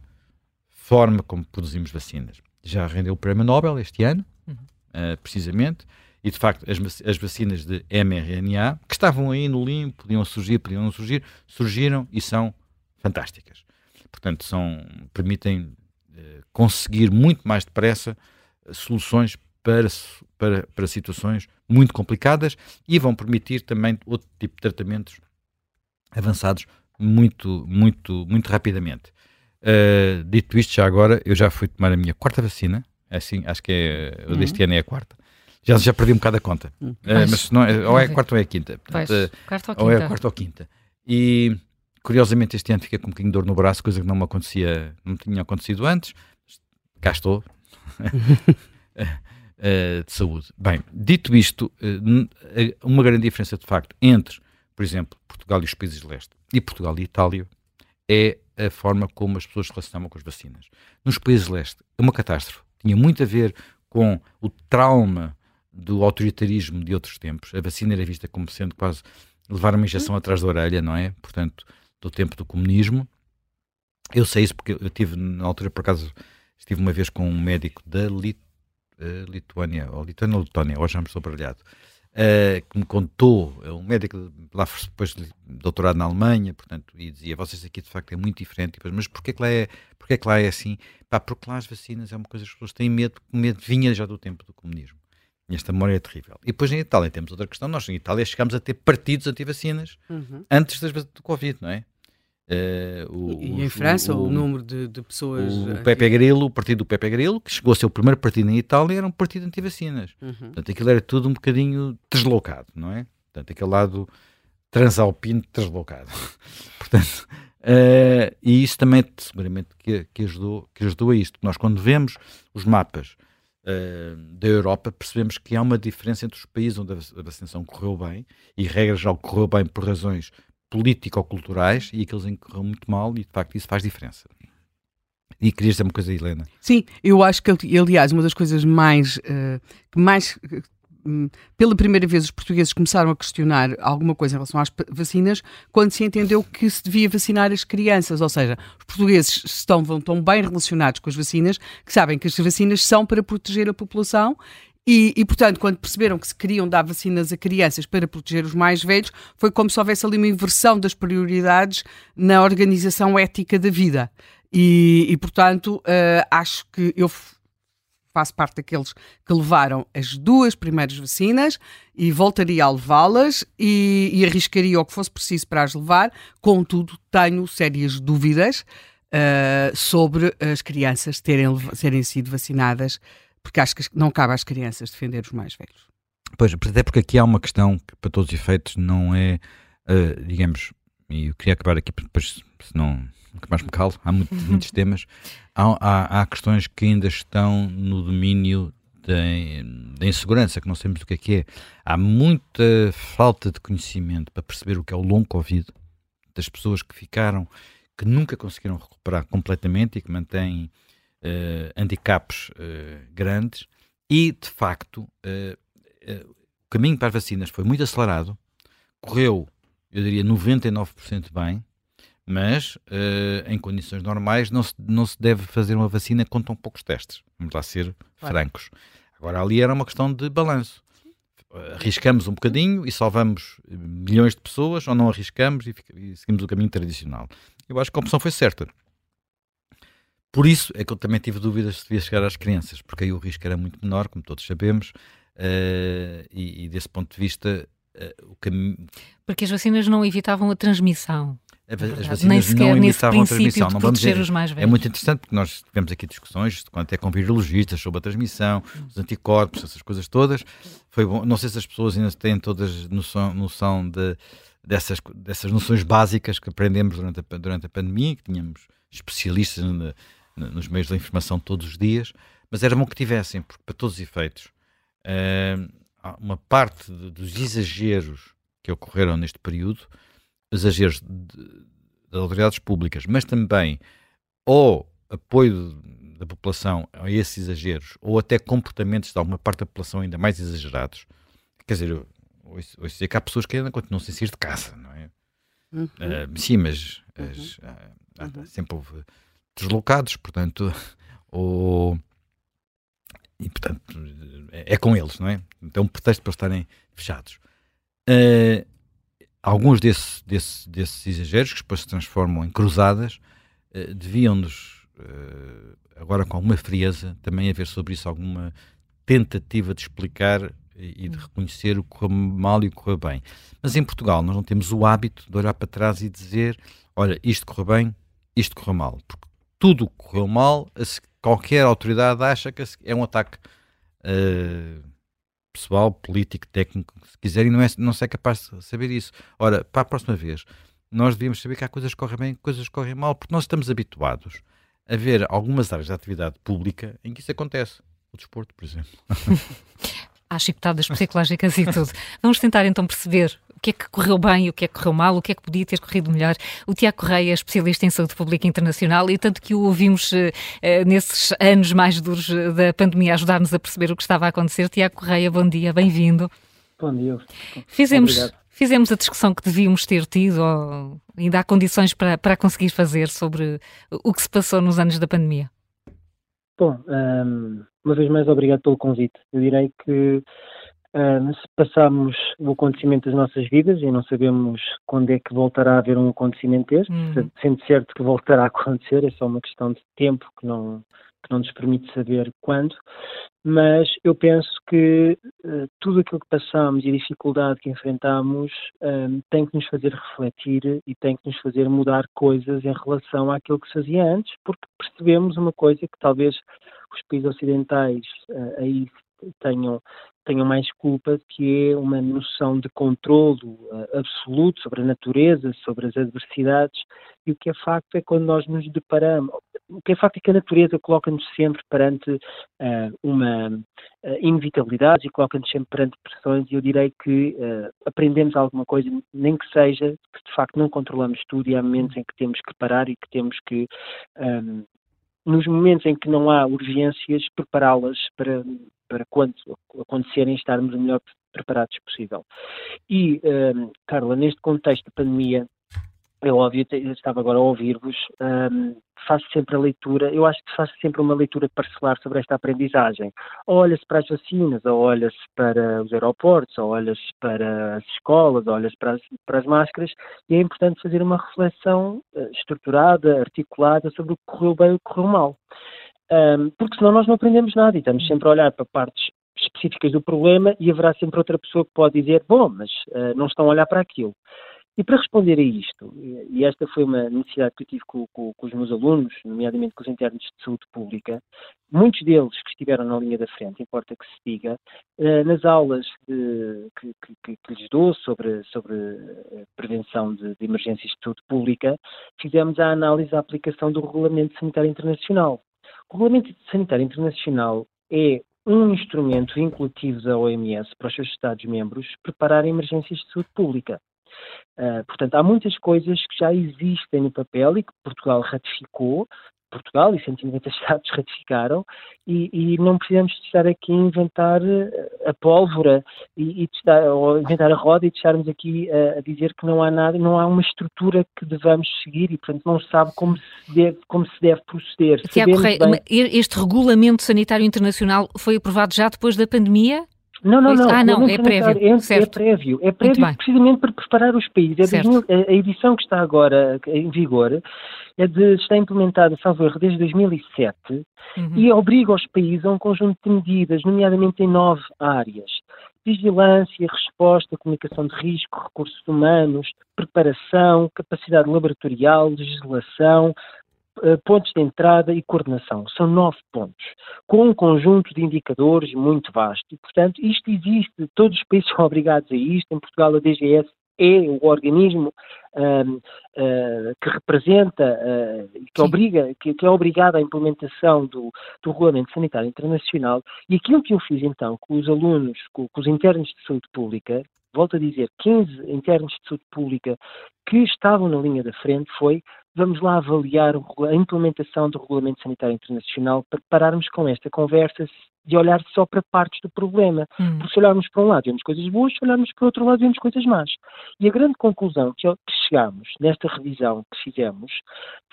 forma como produzimos vacinas. Já rendeu o Prémio Nobel este ano, uhum. uh, precisamente, e de facto as, as, vacinas de mRNA, que estavam aí no limpo, podiam surgir, podiam não surgir, surgiram e são fantásticas. Portanto, são, permitem uh, conseguir muito mais depressa uh, soluções para, para, para situações muito complicadas e vão permitir também outro tipo de tratamentos avançados muito, muito, muito rapidamente. Uh, dito isto, já agora, eu já fui tomar a minha quarta vacina, é assim, acho que é, uhum. deste ano é a quarta. Já, já perdi um bocado a conta. Uhum. Uh, mas não é, ou é a quarta ou é a quinta. Portanto, uh, ou, ou é a quarta ou quinta. E curiosamente este ano fiquei com um bocadinho de dor no braço, coisa que não me acontecia, não tinha acontecido antes. Cá estou. <laughs> de saúde. Bem, dito isto, uma grande diferença de facto entre, por exemplo, Portugal e os países de leste e Portugal e Itália é a forma como as pessoas se relacionam com as vacinas. Nos países leste, é uma catástrofe. Tinha muito a ver com o trauma do autoritarismo de outros tempos. A vacina era vista como sendo quase levar uma injeção atrás da orelha, não é? Portanto, do tempo do comunismo. Eu sei isso porque eu tive, na altura, por acaso, estive uma vez com um médico da Lit uh, Lituânia, ou Lituânia ou Letónia, hoje já me estou baralhado, uh, que me contou, é um médico lá depois de doutorado na Alemanha, portanto, e dizia, vocês aqui de facto é muito diferente, mas porquê que lá é, porquê que lá é assim? Pá, porque lá as vacinas é uma coisa que as pessoas têm medo, o medo vinha já do tempo do comunismo. E esta memória é terrível. E depois em Itália temos outra questão. Nós em Itália chegámos a ter partidos anti-vacinas uhum. antes das, do Covid, não é?
Uh, o, e em França o, o número de, de, pessoas.
O Pepe Grillo, o partido do Pepe Grillo, que chegou a ser o primeiro partido em Itália, era um partido anti-vacinas. Uhum. Portanto, aquilo era tudo um bocadinho deslocado, não é? Portanto, aquele lado transalpino deslocado. <laughs> Portanto, uh, e isso também seguramente que, que, ajudou, que ajudou a isto. Nós, quando vemos os mapas uh, da Europa, percebemos que há uma diferença entre os países onde a vacinação correu bem, e regra já ocorreu bem por razões político-culturais e aqueles em que correu muito mal, e de facto isso faz diferença. E querias dizer uma coisa, Helena?
Sim, eu acho que, aliás, uma das coisas mais, uh, mais hum, pela primeira vez os portugueses começaram a questionar alguma coisa em relação às vacinas quando se entendeu que se devia vacinar as crianças, ou seja, os portugueses estão tão bem relacionados com as vacinas que sabem que as vacinas são para proteger a população e, e, portanto, quando perceberam que se queriam dar vacinas a crianças para proteger os mais velhos, foi como se houvesse ali uma inversão das prioridades na organização ética da vida. E, e portanto, uh, acho que eu faço parte daqueles que levaram as duas primeiras vacinas e voltaria a levá-las e, e, arriscaria o que fosse preciso para as levar. Contudo, tenho sérias dúvidas uh, sobre as crianças terem, terem sido vacinadas porque acho que não cabe às crianças defender os mais velhos.
Pois, até porque aqui há uma questão que, para todos os efeitos, não é, uh, digamos, e eu queria acabar aqui, depois, senão nunca mais me calo, há muito, <laughs> muitos temas, há, há, há, questões que ainda estão no domínio da insegurança, que não sabemos o que é que é. Há muita falta de conhecimento para perceber o que é o long Covid, das pessoas que ficaram, que nunca conseguiram recuperar completamente e que mantêm uh, handicaps uh, grandes e, de facto, uh, o caminho para as vacinas foi muito acelerado, correu, eu diria, 99% bem, mas em condições normais não se, não se deve fazer uma vacina com tão poucos testes. Vamos lá ser claro. francos. Agora, ali era uma questão de balanço. Arriscamos um bocadinho e salvamos milhões de pessoas, ou não arriscamos e, e seguimos o caminho tradicional. Eu acho que a opção foi certa. Por isso é que eu também tive dúvidas se devia chegar às crianças, porque aí o risco era muito menor, como todos sabemos, uh, e, e, desse ponto de vista, uh, o caminho.
Porque as vacinas não evitavam a transmissão.
As vacinas Nem sequer não evitavam a transmissão.
Não vamos dizer, os mais
velhos. É muito interessante porque nós tivemos aqui discussões, até com virologistas, sobre a transmissão, os anticorpos, essas coisas todas. Foi bom. Não sei se as pessoas ainda têm todas noção, noção de, dessas, dessas noções básicas que aprendemos durante a, durante a pandemia, que tínhamos especialistas na, nos meios da informação todos os dias, mas era bom que tivessem, porque para todos os efeitos, uh, uma parte dos exageros que ocorreram neste período, exageros de, de autoridades públicas, mas também ou apoio da população a esses exageros, ou até comportamentos de alguma parte da população ainda mais exagerados. Quer dizer, eu ouço, dizer que há pessoas que ainda continuam sem sair de casa, não é? Uhum. Uh, sim, mas uhum. as, uh, uhum. sempre houve deslocados, portanto, ou, e portanto é, é, com eles, não é? Então, um pretexto para estarem fechados. Uh, alguns desse, desse, desses exageros, que depois se transformam em cruzadas, uh, deviam-nos, uh, agora com alguma frieza, também haver sobre isso alguma tentativa de explicar e de reconhecer o que correu mal e o que correu bem. Mas em Portugal nós não temos o hábito de olhar para trás e dizer, olha, isto correu bem, isto correu mal, porque tudo correu mal, qualquer autoridade acha que é um ataque uh, pessoal, político, técnico, se quiserem, não, é, não se é capaz de saber isso. Ora, para a próxima vez, nós devíamos saber que há coisas que correm bem coisas que correm mal, porque nós estamos habituados a ver algumas áreas de atividade pública em que isso acontece. O desporto, por exemplo. <laughs>
Há chicotadas psicológicas e tudo. Vamos tentar então perceber que é que correu bem, o que é que correu mal, o que é que podia ter corrido melhor. O Tiago Correia é especialista em saúde pública internacional e tanto que o ouvimos uh, nesses anos mais duros da pandemia ajudar-nos a perceber o que estava a acontecer. Tiago Correia, bom dia, bem-vindo.
Bom dia.
Fizemos, Obrigado. fizemos a discussão que devíamos ter tido, ou ainda há condições para, para conseguir fazer sobre o que se passou nos anos da pandemia?
Bom, um, uma vez mais, obrigado pelo convite. Eu direi que se passarmos o acontecimento das nossas vidas e não sabemos quando é que voltará a haver um acontecimento deste, uhum. sendo certo que voltará a acontecer, é só uma questão de tempo que não, que não nos permite saber quando, mas eu penso que uh, tudo aquilo que passamos e a dificuldade que enfrentamos um, tem que nos fazer refletir e tem que nos fazer mudar coisas em relação àquilo que se fazia antes, porque percebemos uma coisa que talvez os países ocidentais uh, aí tenham, tenham mais culpa, que é uma noção de controlo uh, absoluto sobre a natureza, sobre as adversidades, e o que é facto é quando nós nos deparamos, o que é facto é que a natureza coloca-nos sempre perante uh, uma uh, inevitabilidade e coloca-nos sempre perante pressões e eu direi que uh, aprendemos alguma coisa, nem que seja que de facto não controlamos tudo e há momentos em que temos que parar e que temos que um, nos momentos em que não há urgências, prepará-las para, para quando acontecerem estarmos o melhor preparados possível. E, um, Carla, neste contexto de pandemia, é óbvio, eu estava agora a ouvir-vos, um, faço sempre a leitura, eu acho que faço sempre uma leitura parcelar sobre esta aprendizagem. Olha-se para as vacinas, ou olha-se para os aeroportos, ou olha-se para as escolas, ou olha-se para para as máscaras, e é importante fazer uma reflexão uh, estruturada, articulada sobre o que correu bem e o que correu mal. Um, porque senão nós não aprendemos nada e estamos sempre a olhar para partes específicas do problema e haverá sempre outra pessoa que pode dizer, bom, mas uh, não estão a olhar para aquilo. E para responder a isto, e esta foi uma necessidade que eu tive com, com, com, os meus alunos, nomeadamente com os internos de saúde pública, muitos deles que estiveram na linha da frente, importa que se diga, eh, nas aulas de, que, que, que, lhes dou sobre, sobre a prevenção de, de emergências de saúde pública, fizemos a análise da aplicação do Regulamento Sanitário Internacional. O Regulamento Sanitário Internacional é um instrumento vinculativo da OMS para os seus Estados-membros preparar emergências de saúde pública. Uh, portanto, há muitas coisas que já existem no papel e que Portugal ratificou, Portugal e 190 Estados <laughs> ratificaram, e, e, não precisamos estar aqui a inventar ah, a pólvora e, e testar, ou inventar a roda e deixarmos aqui a, a, dizer que não há nada, não há uma estrutura que devamos seguir e, portanto, não se sabe como se deve, como se deve proceder.
Tiago Correia, bem... este regulamento sanitário internacional foi aprovado já depois da pandemia?
Não, não, não.
Ah, não, é prévio.
É, é, prévio. É prévio precisamente para preparar os países. É a edição que está agora em vigor é de, está implementada, salvo erro, desde 2007 uhum. e obriga os países a um conjunto de medidas, nomeadamente em nove áreas. Vigilância, resposta, comunicação de risco, recursos humanos, preparação, capacidade laboratorial, legislação, pontos de entrada e coordenação. São nove pontos, com um conjunto de indicadores muito vasto. E, portanto, isto existe, todos os países são <laughs> obrigados a isto. Em Portugal, a DGS é o organismo uh, uh, que representa, uh, que, obriga, que, que, é obrigado à implementação do, do Regulamento Sanitário Internacional. E aquilo que eu fiz então com os alunos, com, com os internos de saúde pública, volto a dizer, 15 internos de saúde pública que estavam na linha da frente foi vamos lá avaliar a implementação do Regulamento Sanitário Internacional para pararmos com esta conversa de olhar só para partes do problema. Hum. Porque se olharmos para um lado vemos coisas boas, se olharmos para o outro lado vemos coisas más. E a grande conclusão que, chegámos nesta revisão que fizemos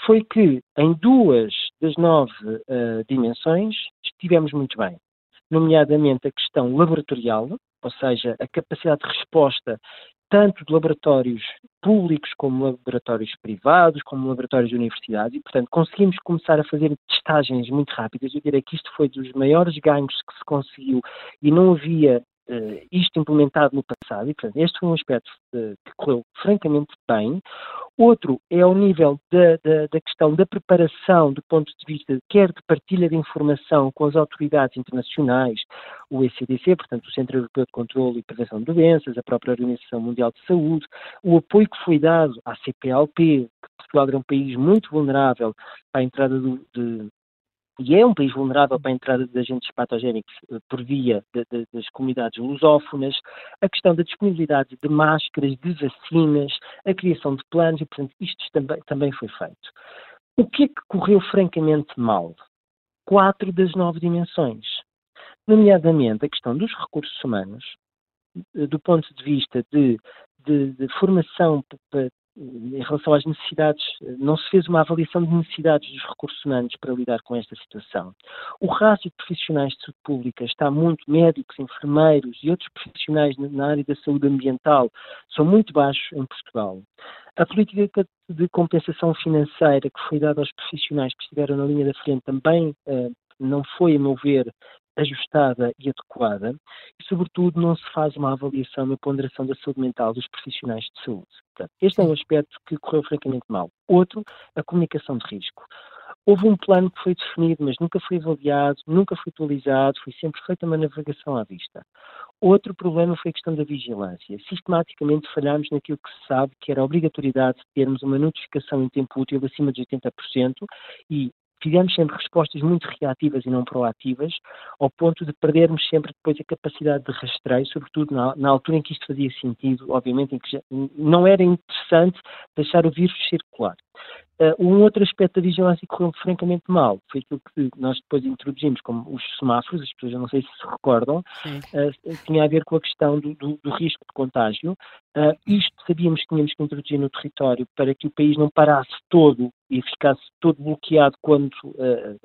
foi que em duas das nove uh, dimensões estivemos muito bem. Nomeadamente a questão laboratorial, ou seja, a capacidade de resposta tanto de laboratórios públicos como laboratórios privados, como laboratórios de universidades, e, portanto, conseguimos começar a fazer testagens muito rápidas. Eu diria que isto foi dos maiores ganhos que se conseguiu e não havia uh, isto implementado no passado, e, portanto, este foi um aspecto uh, que correu francamente bem. Outro é ao nível da, da, da, questão da preparação do ponto de vista, quer de partilha de informação com as autoridades internacionais, o ECDC, portanto, o Centro Europeu de Controlo e Prevenção de Doenças, a própria Organização Mundial de Saúde, o apoio que foi dado à CPLP, que Portugal era um país muito vulnerável a entrada do, de, e é um país vulnerável para a entrada de agentes patogénicos eh, por via de, de, das comunidades lusófonas, a questão da disponibilidade de máscaras, de vacinas, a criação de planos, e, portanto, isto também, também foi feito. O que é que correu francamente mal? Quatro das nove dimensões, nomeadamente a questão dos recursos humanos, eh, do ponto de vista de, de, de formação em relação às necessidades, não se fez uma avaliação de necessidades dos recursos humanos para lidar com esta situação. O rácio de profissionais de saúde pública está muito, médicos, enfermeiros e outros profissionais na área da saúde ambiental são muito baixos em Portugal. A política de compensação financeira que foi dada aos profissionais que estiveram na linha da frente também uh, não foi, a meu ver, ajustada e adequada e, sobretudo, não se faz uma avaliação e ponderação da saúde mental dos profissionais de saúde. Portanto, este é um aspecto que correu francamente mal. Outro, a comunicação de risco. Houve um plano que foi definido, mas nunca foi avaliado, nunca foi atualizado, foi sempre feita uma navegação à vista. Outro problema foi a questão da vigilância. Sistematicamente falhámos naquilo que se sabe que era a obrigatoriedade de termos uma notificação em tempo útil acima de 80% e tivemos sempre respostas muito reativas e não proativas, ao ponto de perdermos sempre depois a capacidade de rastreio, sobretudo na, na altura em que isto fazia sentido, obviamente, em que já, não era interessante deixar o vírus circular. Uh, um outro aspecto da vigilância que correu francamente mal foi aquilo que nós depois introduzimos como os semáforos, as pessoas não sei se se recordam, uh, tinha a ver com a questão do, do, do risco de contágio. Uh, isto sabíamos que tínhamos que introduzir no território para que o país não parasse todo e ficasse todo bloqueado quando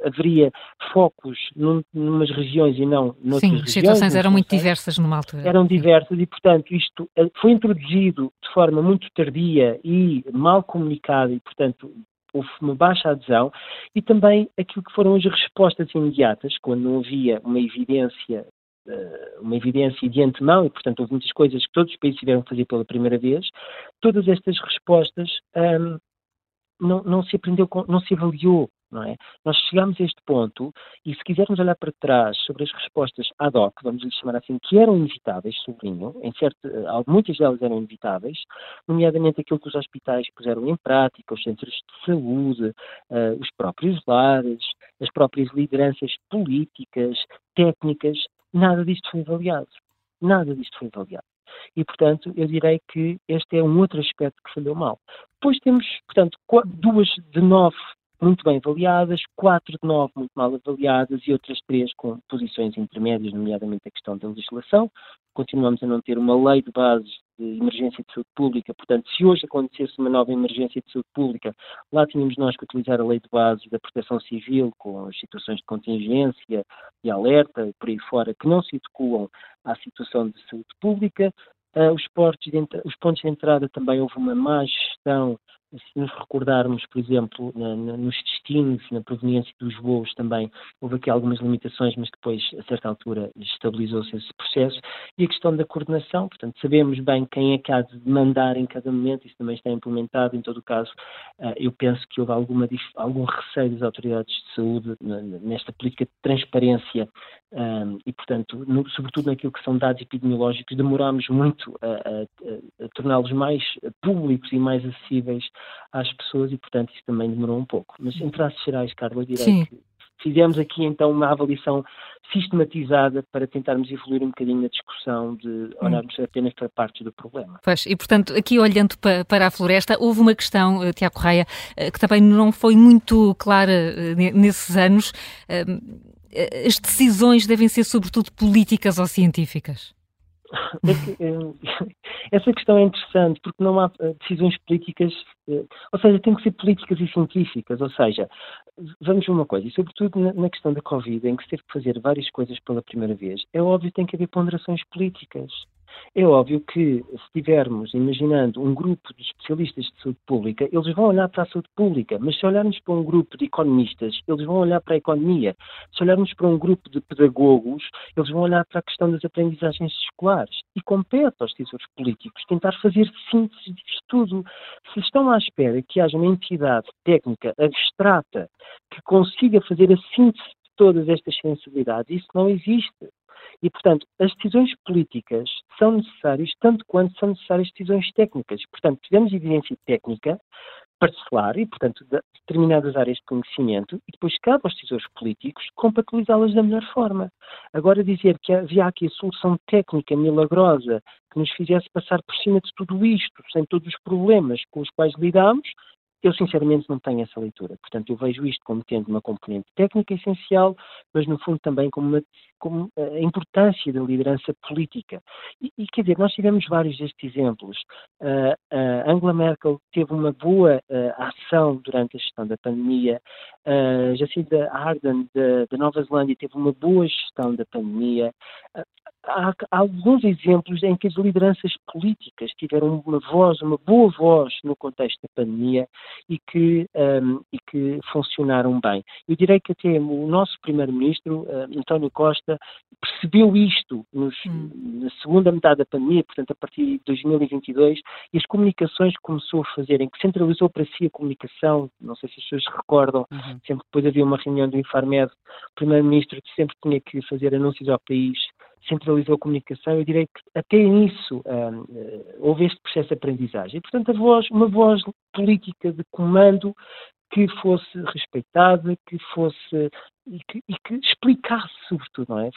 haveria focos num, numas regiões e não noutras Sim, regiões. Sim,
as situações eram muito diversas numa altura.
Eram diversas e, portanto, isto foi introduzido de forma muito tardia e mal comunicada e, portanto, houve uma baixa adesão e também aquilo que foram as respostas imediatas, quando não havia uma evidência eh, uma evidência de antemão e, portanto, houve muitas coisas que todos os países tiveram que fazer pela primeira vez, todas estas respostas um, não, não, se aprendeu, não se avaliou não é? Nós chegamos a este ponto e se quisermos olhar para trás sobre as respostas ad hoc, vamos lhe chamar assim, que eram inevitáveis, sublinho, em certo, eh, muitas delas eram inevitáveis, nomeadamente aquilo que os hospitais puseram em prática, os centros de saúde, uh, os próprios lares, as próprias lideranças políticas, técnicas, nada disto foi avaliado. Nada disto foi avaliado. E, portanto, eu direi que este é um outro aspecto que falhou mal. Depois temos, portanto, duas de nove muito bem avaliadas, quatro de nove muito mal avaliadas e outras três com posições intermédias, nomeadamente a questão da legislação. Continuamos a não ter uma lei de base de emergência de saúde pública, portanto, se hoje acontecesse uma nova emergência de saúde pública, lá tínhamos nós que utilizar a lei de base da proteção civil com as situações de contingência e alerta, por aí fora, que não se adequam à situação de saúde pública. Uh, os, de, os pontos de entrada também houve uma má gestão se nos recordarmos, por exemplo, na, na, nos destinos, na proveniência dos voos também, houve aqui algumas limitações, mas depois, a certa altura, estabilizou-se esse processo. E a questão da coordenação, portanto, sabemos bem quem é que há de mandar em cada momento, isso também está implementado. Em todo o caso, uh, eu penso que houve alguma, algum receio das autoridades de saúde nesta política de transparência um, e, portanto, no, sobretudo naquilo que são dados epidemiológicos, demorámos muito a, a, a torná-los mais públicos e mais acessíveis às pessoas e, portanto, isso também demorou um pouco. Mas em traços gerais, Carla, direi Sim. que fizemos aqui então uma avaliação sistematizada para tentarmos evoluir um bocadinho na discussão de hum. olharmos apenas para partes do problema.
Pois, e portanto, aqui olhando para, para a floresta, houve uma questão, eh, Tiago Correia, eh, que também não foi muito clara eh, nesses anos. As decisões devem ser sobretudo políticas ou científicas?
É eh, <laughs> essa questão é interessante porque não há eh, decisões políticas, eh, ou seja, tem que ser políticas e científicas, ou seja, vamos uma coisa, e sobretudo na questão da Covid, em que se teve que fazer várias coisas pela primeira vez, é óbvio que tem que haver ponderações políticas. É óbvio que, se tivermos, imaginando, um grupo de especialistas de saúde pública, eles vão olhar para a saúde pública, mas se olharmos para um grupo de economistas, eles vão olhar para a economia. Se olharmos para um grupo de pedagogos, eles vão olhar para a questão das aprendizagens escolares. E compete aos decisores políticos tentar fazer síntese disto tudo. Se estão à espera que haja uma entidade técnica abstrata que consiga fazer a síntese de todas estas sensibilidades, isso não existe. E, portanto, as decisões políticas são necessárias tanto quanto são necessárias decisões técnicas. Portanto, tivemos evidência técnica, parcelar e, portanto, de determinadas áreas de conhecimento e depois cabe aos decisores políticos compatibilizá-las da melhor forma. Agora dizer que havia aqui a solução técnica milagrosa que nos fizesse passar por cima de tudo isto, sem todos os problemas com os quais lidamos, eu, sinceramente, não tenho essa leitura. Portanto, eu vejo isto como tendo uma componente técnica essencial, mas, no fundo, também como, uma, como a importância da liderança política. E, e, quer dizer, nós tivemos vários destes exemplos. Uh, uh, Angela Merkel teve uma boa uh, ação durante a gestão da pandemia. Uh, Jacinda Ardern, da Nova Zelândia, teve uma boa gestão da pandemia há, há, alguns exemplos em que as lideranças políticas tiveram uma voz, uma boa voz no contexto da pandemia e que, um, e que funcionaram bem. Eu direi que até o nosso primeiro-ministro, uh, António Costa, percebeu isto nos, hum. na segunda metade da pandemia, portanto a partir de 2022, e as comunicações que começou a fazer, em que centralizou para si a comunicação, não sei se as pessoas se recordam, uhum. sempre que depois havia uma reunião do Infarmed, o primeiro-ministro sempre tinha que fazer anúncios ao país centralizou a comunicação, eu direi que até nisso um, eh, houve este processo de aprendizagem. E, portanto, a voz, uma voz política de comando que fosse respeitada, que fosse e que, e que explicasse, sobretudo, não é?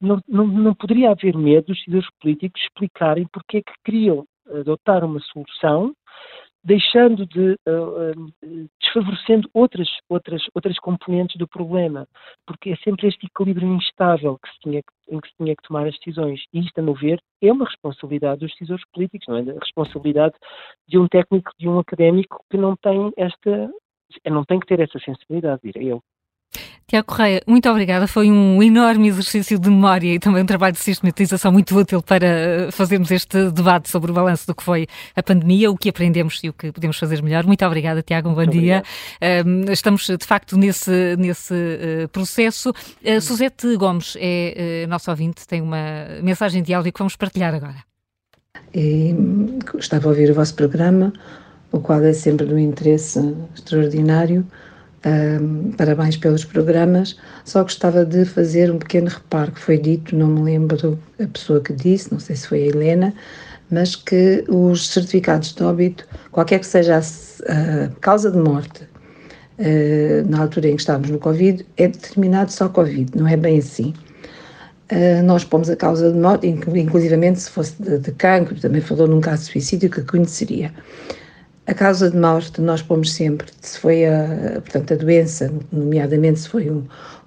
Não, não, não poderia haver medo dos decisores políticos explicarem porque é que queriam adotar uma solução deixando de uh, desfavorecendo outras outras outras componentes do problema porque é sempre este equilíbrio instável que se tinha em que se tinha que tomar as decisões. E isto a meu ver é uma responsabilidade dos decisores políticos não é? A responsabilidade de um técnico de um académico que não tem esta não tem que ter essa sensibilidade direi eu
Tiago Correia, muito obrigada. Foi um enorme exercício de memória e também um trabalho de sistematização muito útil para eh, fazermos este debate sobre o balanço do que foi a pandemia, o que aprendemos e o que podemos fazer melhor. Muito obrigada, Tiago. Um bom muito dia. Um, estamos, de facto, nesse, nesse uh, processo. Uh, Suzete Gomes é uh, nosso ouvinte, tem uma mensagem de áudio que vamos partilhar agora.
E, estava a ouvir o vosso programa, o qual é sempre de um interesse extraordinário um, parabéns pelos programas. Só gostava de fazer um pequeno reparo que foi dito, não me lembro a pessoa que disse, não sei se foi a Helena, mas que os certificados de óbito, qualquer que seja a, causa de morte, uh, na altura em que estávamos no Covid, é determinado só Covid, não é bem assim. Uh, nós pomos a causa de morte, inclusivamente se fosse de, de cancro, também falou num caso de suicídio que conheceria. A causa de morte nós pomos sempre, se foi a, portanto, a doença, nomeadamente se foi um,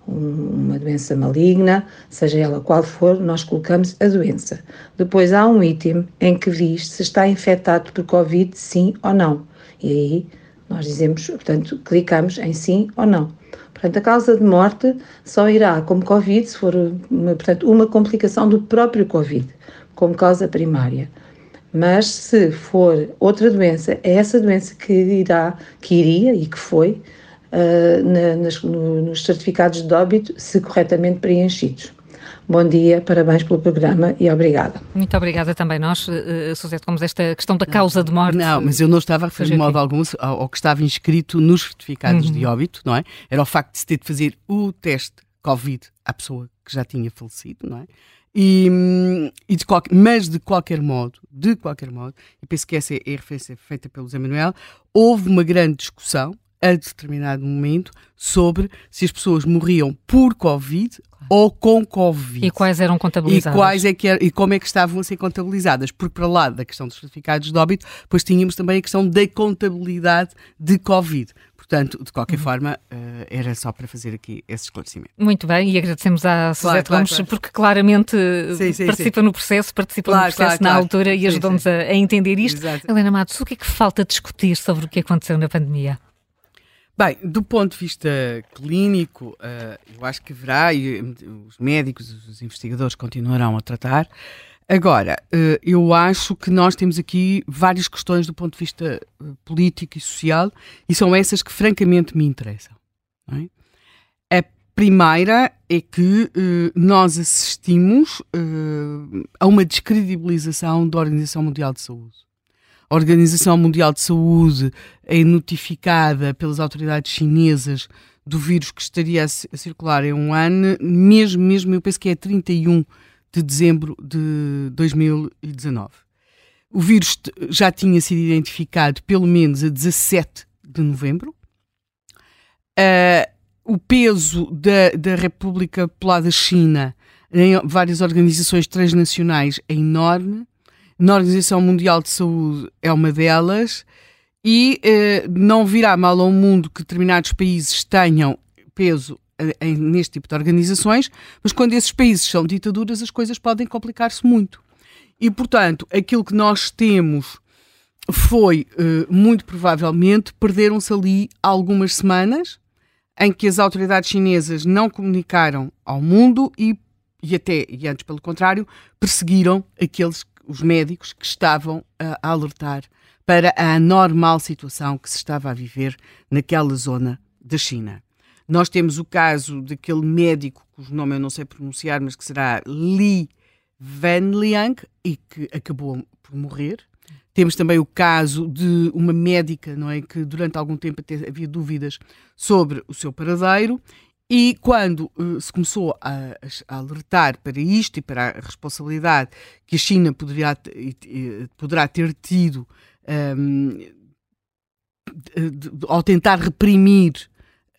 um, uma doença maligna, seja ela qual for, nós colocamos a doença. Depois há um item em que diz se está infectado por Covid, sim ou não. E aí nós dizemos, portanto, clicamos em sim ou não. Portanto, a causa de morte só irá como Covid se for, uma, portanto, uma complicação do próprio Covid, como causa primária. Mas se for outra doença, é essa doença que irá, que iria e que foi uh, na, nas, no, nos certificados de óbito, se corretamente preenchidos. Bom dia, parabéns pelo programa e obrigada.
Muito obrigada também nós, uh, Suzete Gomes, esta questão da causa de morte.
Não, mas eu não estava a referir de modo algum ao, ao, que estava inscrito nos certificados uhum. de óbito, não é? Era o facto de se ter de fazer o teste Covid à pessoa que já tinha falecido, não é? E, e de qualquer, mas de qualquer modo, de qualquer modo, e penso que essa é a referência feita pelo Zé Manuel, houve uma grande discussão a determinado momento sobre se as pessoas morriam por Covid ou com Covid.
E quais eram contabilizadas.
E, quais é que era, e como é que estavam a ser contabilizadas. Porque para lá da questão dos certificados de óbito, depois tínhamos também a questão da contabilidade de Covid. Portanto, de qualquer uhum. forma, uh, era só para fazer aqui esse esclarecimento.
Muito bem, e agradecemos à Suzete claro, Gomes, claro. porque claramente sim, sim, participa sim. no processo, participa no processo na altura e ajudou-nos a, a, entender isto. Exato. Helena Matos, o que é que falta discutir sobre o que aconteceu na pandemia?
Bem, do ponto de vista clínico, uh, eu acho que haverá, e os médicos, os investigadores continuarão a tratar, Agora, eh, eu acho que nós temos aqui várias questões do ponto de vista eh, político e social e são essas que francamente me interessam. É? A primeira é que eh, nós assistimos a uma descredibilização da Organização Mundial de Saúde. A Organização Mundial de Saúde é notificada pelas autoridades chinesas do vírus que estaria a circular em um ano, mesmo, mesmo eu penso que é 31 de dezembro de 2019. o vírus já tinha sido identificado pelo menos a 17 de novembro. Uh, o peso da, da República Popular da China em várias organizações transnacionais é enorme. Na Organização Mundial de Saúde é uma delas. E uh, não virá mal ao mundo que determinados países tenham peso em, neste tipo de organizações, mas quando esses países são ditaduras, as coisas podem complicar-se muito. E, portanto, aquilo que nós temos foi, uh, muito provavelmente, perderam-se ali algumas semanas em que as autoridades chinesas não comunicaram ao mundo e, e até, e antes pelo contrário, perseguiram aqueles, os médicos que estavam a alertar para a anormal situação que se estava a viver naquela zona da China. Nós temos o caso daquele médico, cujo nome eu não sei pronunciar, mas que será Li Wenliang, e que acabou por morrer. Temos também o caso de uma médica, não é, que durante algum tempo até havia dúvidas sobre o seu paradeiro e quando uh, se começou a, a, alertar para isto e para a responsabilidade que a China poderia, poderá ter tido um, de, de, ao tentar reprimir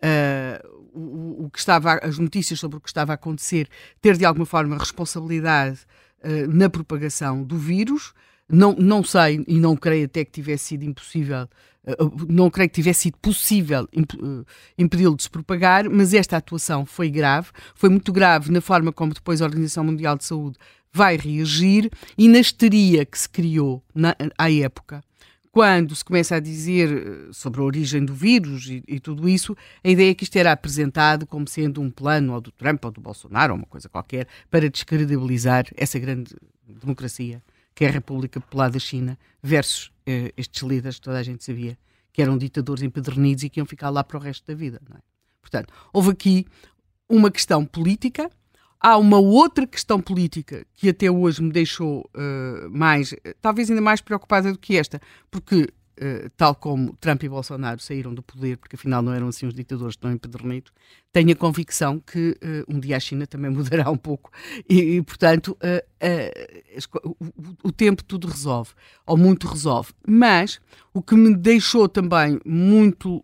uh, o, o, que estava, as notícias sobre o que estava a acontecer, ter de alguma forma responsabilidade uh, na propagação do vírus. Não, não sei e não creio até que tivesse sido impossível, uh, não creio que tivesse sido possível imp, impedi-lo de se propagar, mas esta atuação foi grave, foi muito grave na forma como depois a Organização Mundial de Saúde vai reagir e na histeria que se criou na, à época quando se começa a dizer eh, sobre a origem do vírus e, e, tudo isso, a ideia é que isto era apresentado como sendo um plano ou do Trump ou do Bolsonaro ou uma coisa qualquer para descredibilizar essa grande democracia que é a República Popular da China versus eh, estes líderes que toda a gente sabia que eram ditadores empedernidos e que iam ficar lá para o resto da vida. É? Portanto, houve aqui uma questão política há uma outra questão política que até hoje me deixou uh, mais, talvez ainda mais preocupada do que esta, porque, uh, tal como Trump e Bolsonaro saíram do poder, porque afinal não eram assim os ditadores tão empedernidos, tenho a convicção que uh, um dia a China também <laughs> mudará um pouco e, e portanto, o, o tempo tudo resolve, ou muito resolve. Mas o que me deixou também muito.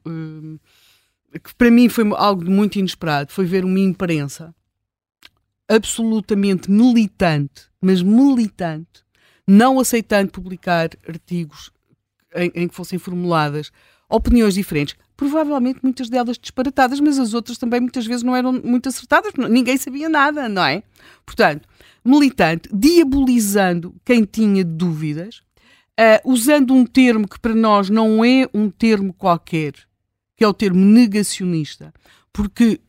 que para mim foi algo muito inesperado, foi ver uma imprensa absolutamente militante, mas militante, não aceitando publicar artigos em, em, que fossem formuladas opiniões diferentes, provavelmente muitas delas disparatadas, mas as outras também muitas vezes não eram muito acertadas, ninguém sabia nada, não é? Portanto, militante, diabolizando quem tinha dúvidas, uh, usando um termo que para nós não é um termo qualquer, que é o termo negacionista, porque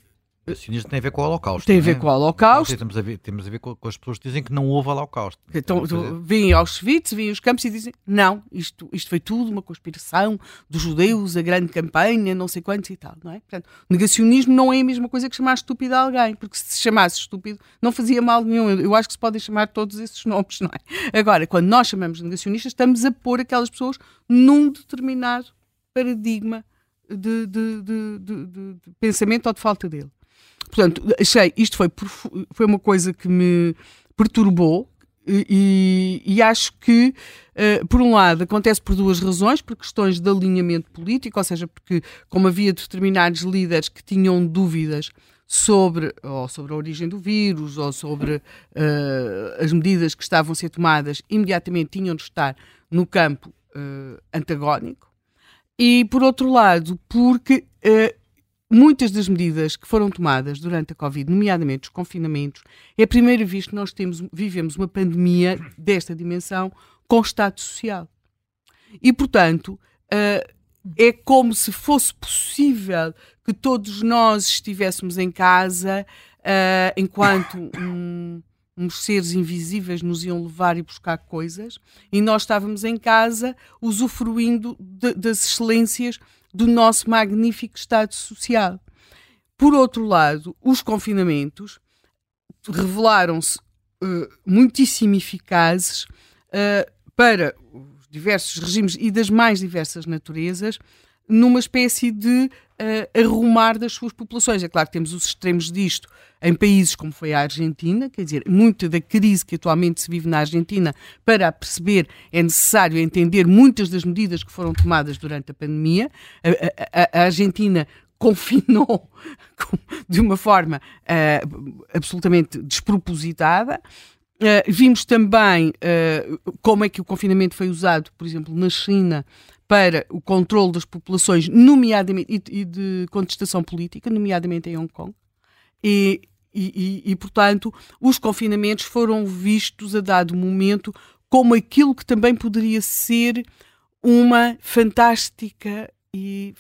o sionismo tem a ver com o Holocausto.
Tem a ver é? com o Holocausto.
Temos a ver, temos a ver com, com, as pessoas que dizem que não houve Holocausto.
Então, vêm Auschwitz, vêm os campos e dizem não, isto, isto foi tudo uma conspiração dos judeus, a grande campanha, não sei quantos e tal, não é? Portanto, negacionismo não é a mesma coisa que chamar estúpido a alguém, porque se se chamasse estúpido não fazia mal nenhum. Eu acho que se podem chamar todos esses nomes, não é? Agora, quando nós chamamos de negacionistas, estamos a pôr aquelas pessoas num determinado paradigma de, de, de, de pensamento ou de falta dele. Portanto, achei, isto foi, foi uma coisa que me perturbou e, e acho que, uh, por um lado, acontece por duas razões, por questões de alinhamento político, ou seja, porque como havia determinados líderes que tinham dúvidas sobre, ou sobre a origem do vírus, ou sobre uh, as medidas que estavam a ser tomadas, imediatamente tinham de estar no campo uh, antagónico. E, por outro lado, porque muitas das medidas que foram tomadas durante a Covid, nomeadamente os confinamentos, é a primeira vez que nós temos, vivemos uma pandemia desta dimensão com Estado Social. E, portanto, uh, é como se fosse possível que todos nós estivéssemos em casa uh, enquanto um, uns seres invisíveis nos iam levar e buscar coisas e nós estávamos em casa usufruindo de, das excelências do nosso magnífico Estado Social. Por outro lado, os confinamentos revelaram-se uh, muitíssimo eficazes uh, para os diversos regimes e das mais diversas naturezas numa espécie de uh, arrumar das suas populações. É claro que temos os extremos disto em países como foi a Argentina, quer dizer, muita da crise que atualmente se vive na Argentina, para perceber, é necessário entender muitas das medidas que foram tomadas durante a pandemia. A, a, a Argentina <laughs> confinou de uma forma uh, absolutamente despropositada. Uh, vimos também uh, como é que o confinamento foi usado, por exemplo, na China, para o controle das populações, nomeadamente, e, e de contestação política, nomeadamente em Hong Kong. E, e, e, portanto, os confinamentos foram vistos a dado momento como aquilo que também poderia ser uma fantástica e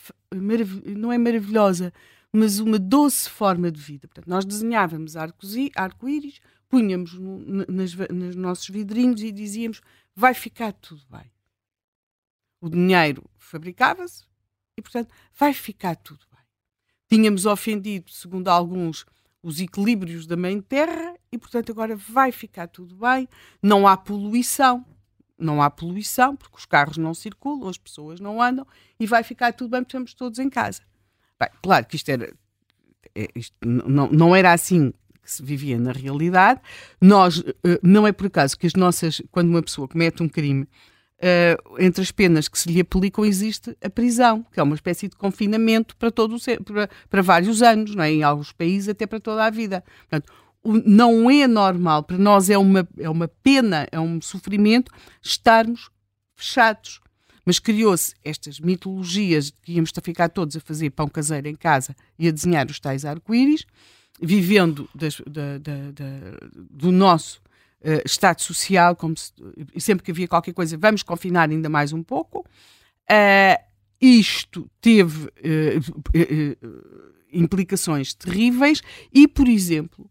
não é maravilhosa, mas uma doce forma de vida. Portanto, nós desenhávamos arco-íris, punhamos no, nas, nos nossos vidrinhos e dizíamos vai ficar tudo bem. O dinheiro fabricava-se e, portanto, vai ficar tudo bem. Tínhamos ofendido, segundo alguns, os equilíbrios da Mãe Terra e, portanto, agora vai ficar tudo bem. Não há poluição. Não há poluição, porque os carros não circulam, as pessoas não andam e vai ficar tudo bem porque estamos todos em casa. Bem, claro que isto era. É, isto não, não era assim que se vivia na realidade. Nós, eh, não é por acaso que as nossas, quando uma pessoa comete um crime, uh, entre as penas que se lhe aplicam existe a prisão, que é uma espécie de confinamento para, todo o, para, para vários anos, não é? em alguns países até para toda a vida. Portanto, não é normal, para nós é uma, é uma pena, é um sofrimento estarmos fechados. Mas criou-se estas mitologias que íamos ficar todos a fazer pão caseiro em casa e a desenhar os tais arco-íris, vivendo das, da, da, da, do nosso uh, estado social, como se, sempre que havia qualquer coisa, vamos confinar ainda mais um pouco. Uh, isto teve implicações terríveis e, por exemplo,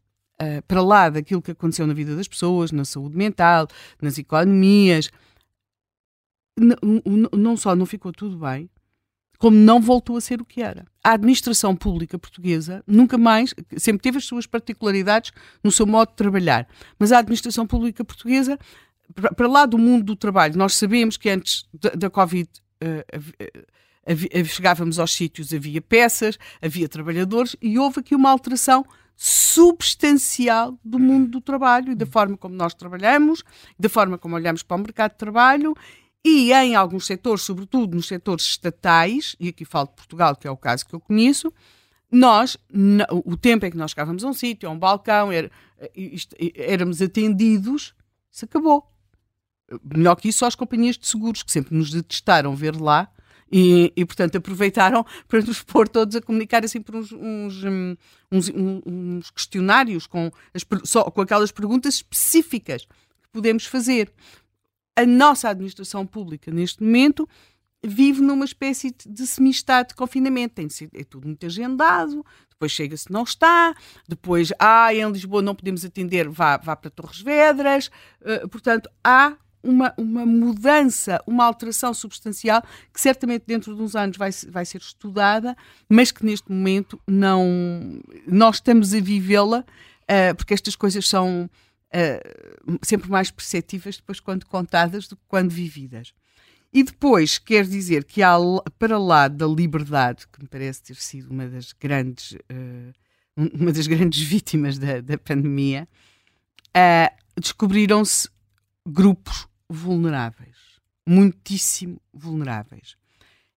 para lá daquilo que aconteceu na vida das pessoas, na saúde mental, nas economias, não só não ficou tudo bem, como não voltou a ser o que era. A administração pública portuguesa nunca mais, sempre teve as suas particularidades no seu modo de trabalhar, mas a administração pública portuguesa, para lá do mundo do trabalho, nós sabemos que antes da, Covid uh, chegávamos aos sítios, havia peças, havia trabalhadores e houve aqui uma alteração substancial do mundo do trabalho e da forma como nós trabalhamos, da forma como olhamos para o mercado de trabalho e em alguns setores, sobretudo nos setores estatais, e aqui falo de Portugal, que é o caso que eu conheço, nós, o tempo em que nós chegávamos a um sítio, a um balcão, era, isto, éramos atendidos, se acabou. Melhor que isso, só as companhias de seguros, que sempre nos detestaram ver lá, e, e, portanto aproveitaram <laughs> para nos pôr todos a comunicar assim por uns, uns, uns, uns questionários com, as, só, com aquelas perguntas específicas que podemos fazer a nossa administração pública, neste momento, vive numa espécie de semi-estado de confinamento. Tem é tudo muito agendado, depois chega-se, não está, depois, ah, em Lisboa não podemos atender, vá, vá para Torres Vedras. Uh, portanto, há uma, uma mudança, uma alteração substancial que certamente dentro de uns anos vai, vai ser estudada, mas que neste momento não. Nós estamos a vivê-la, uh, porque estas coisas são uh, sempre mais perceptíveis depois quando contadas do que quando vividas. E depois quer dizer que há, para lá da liberdade, que me parece ter sido uma das grandes, uh, uma das grandes <laughs> vítimas da, da pandemia, uh, descobriram-se grupos vulneráveis, muitíssimo vulneráveis.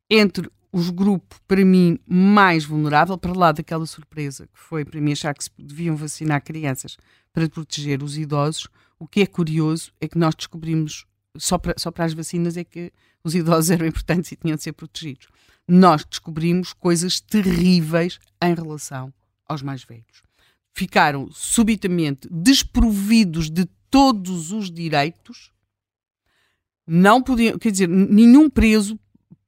Entre os grupos, para mim, mais vulnerável, para lá daquela surpresa que foi para mim achar que se deviam vacinar crianças para proteger os idosos, o que é curioso é que nós descobrimos, só para, só para as vacinas, é que os idosos eram importantes e tinham de ser protegidos. Nós descobrimos coisas terríveis em relação aos mais velhos. Ficaram subitamente desprovidos de todos os direitos, não podiam, quer dizer, nenhum preso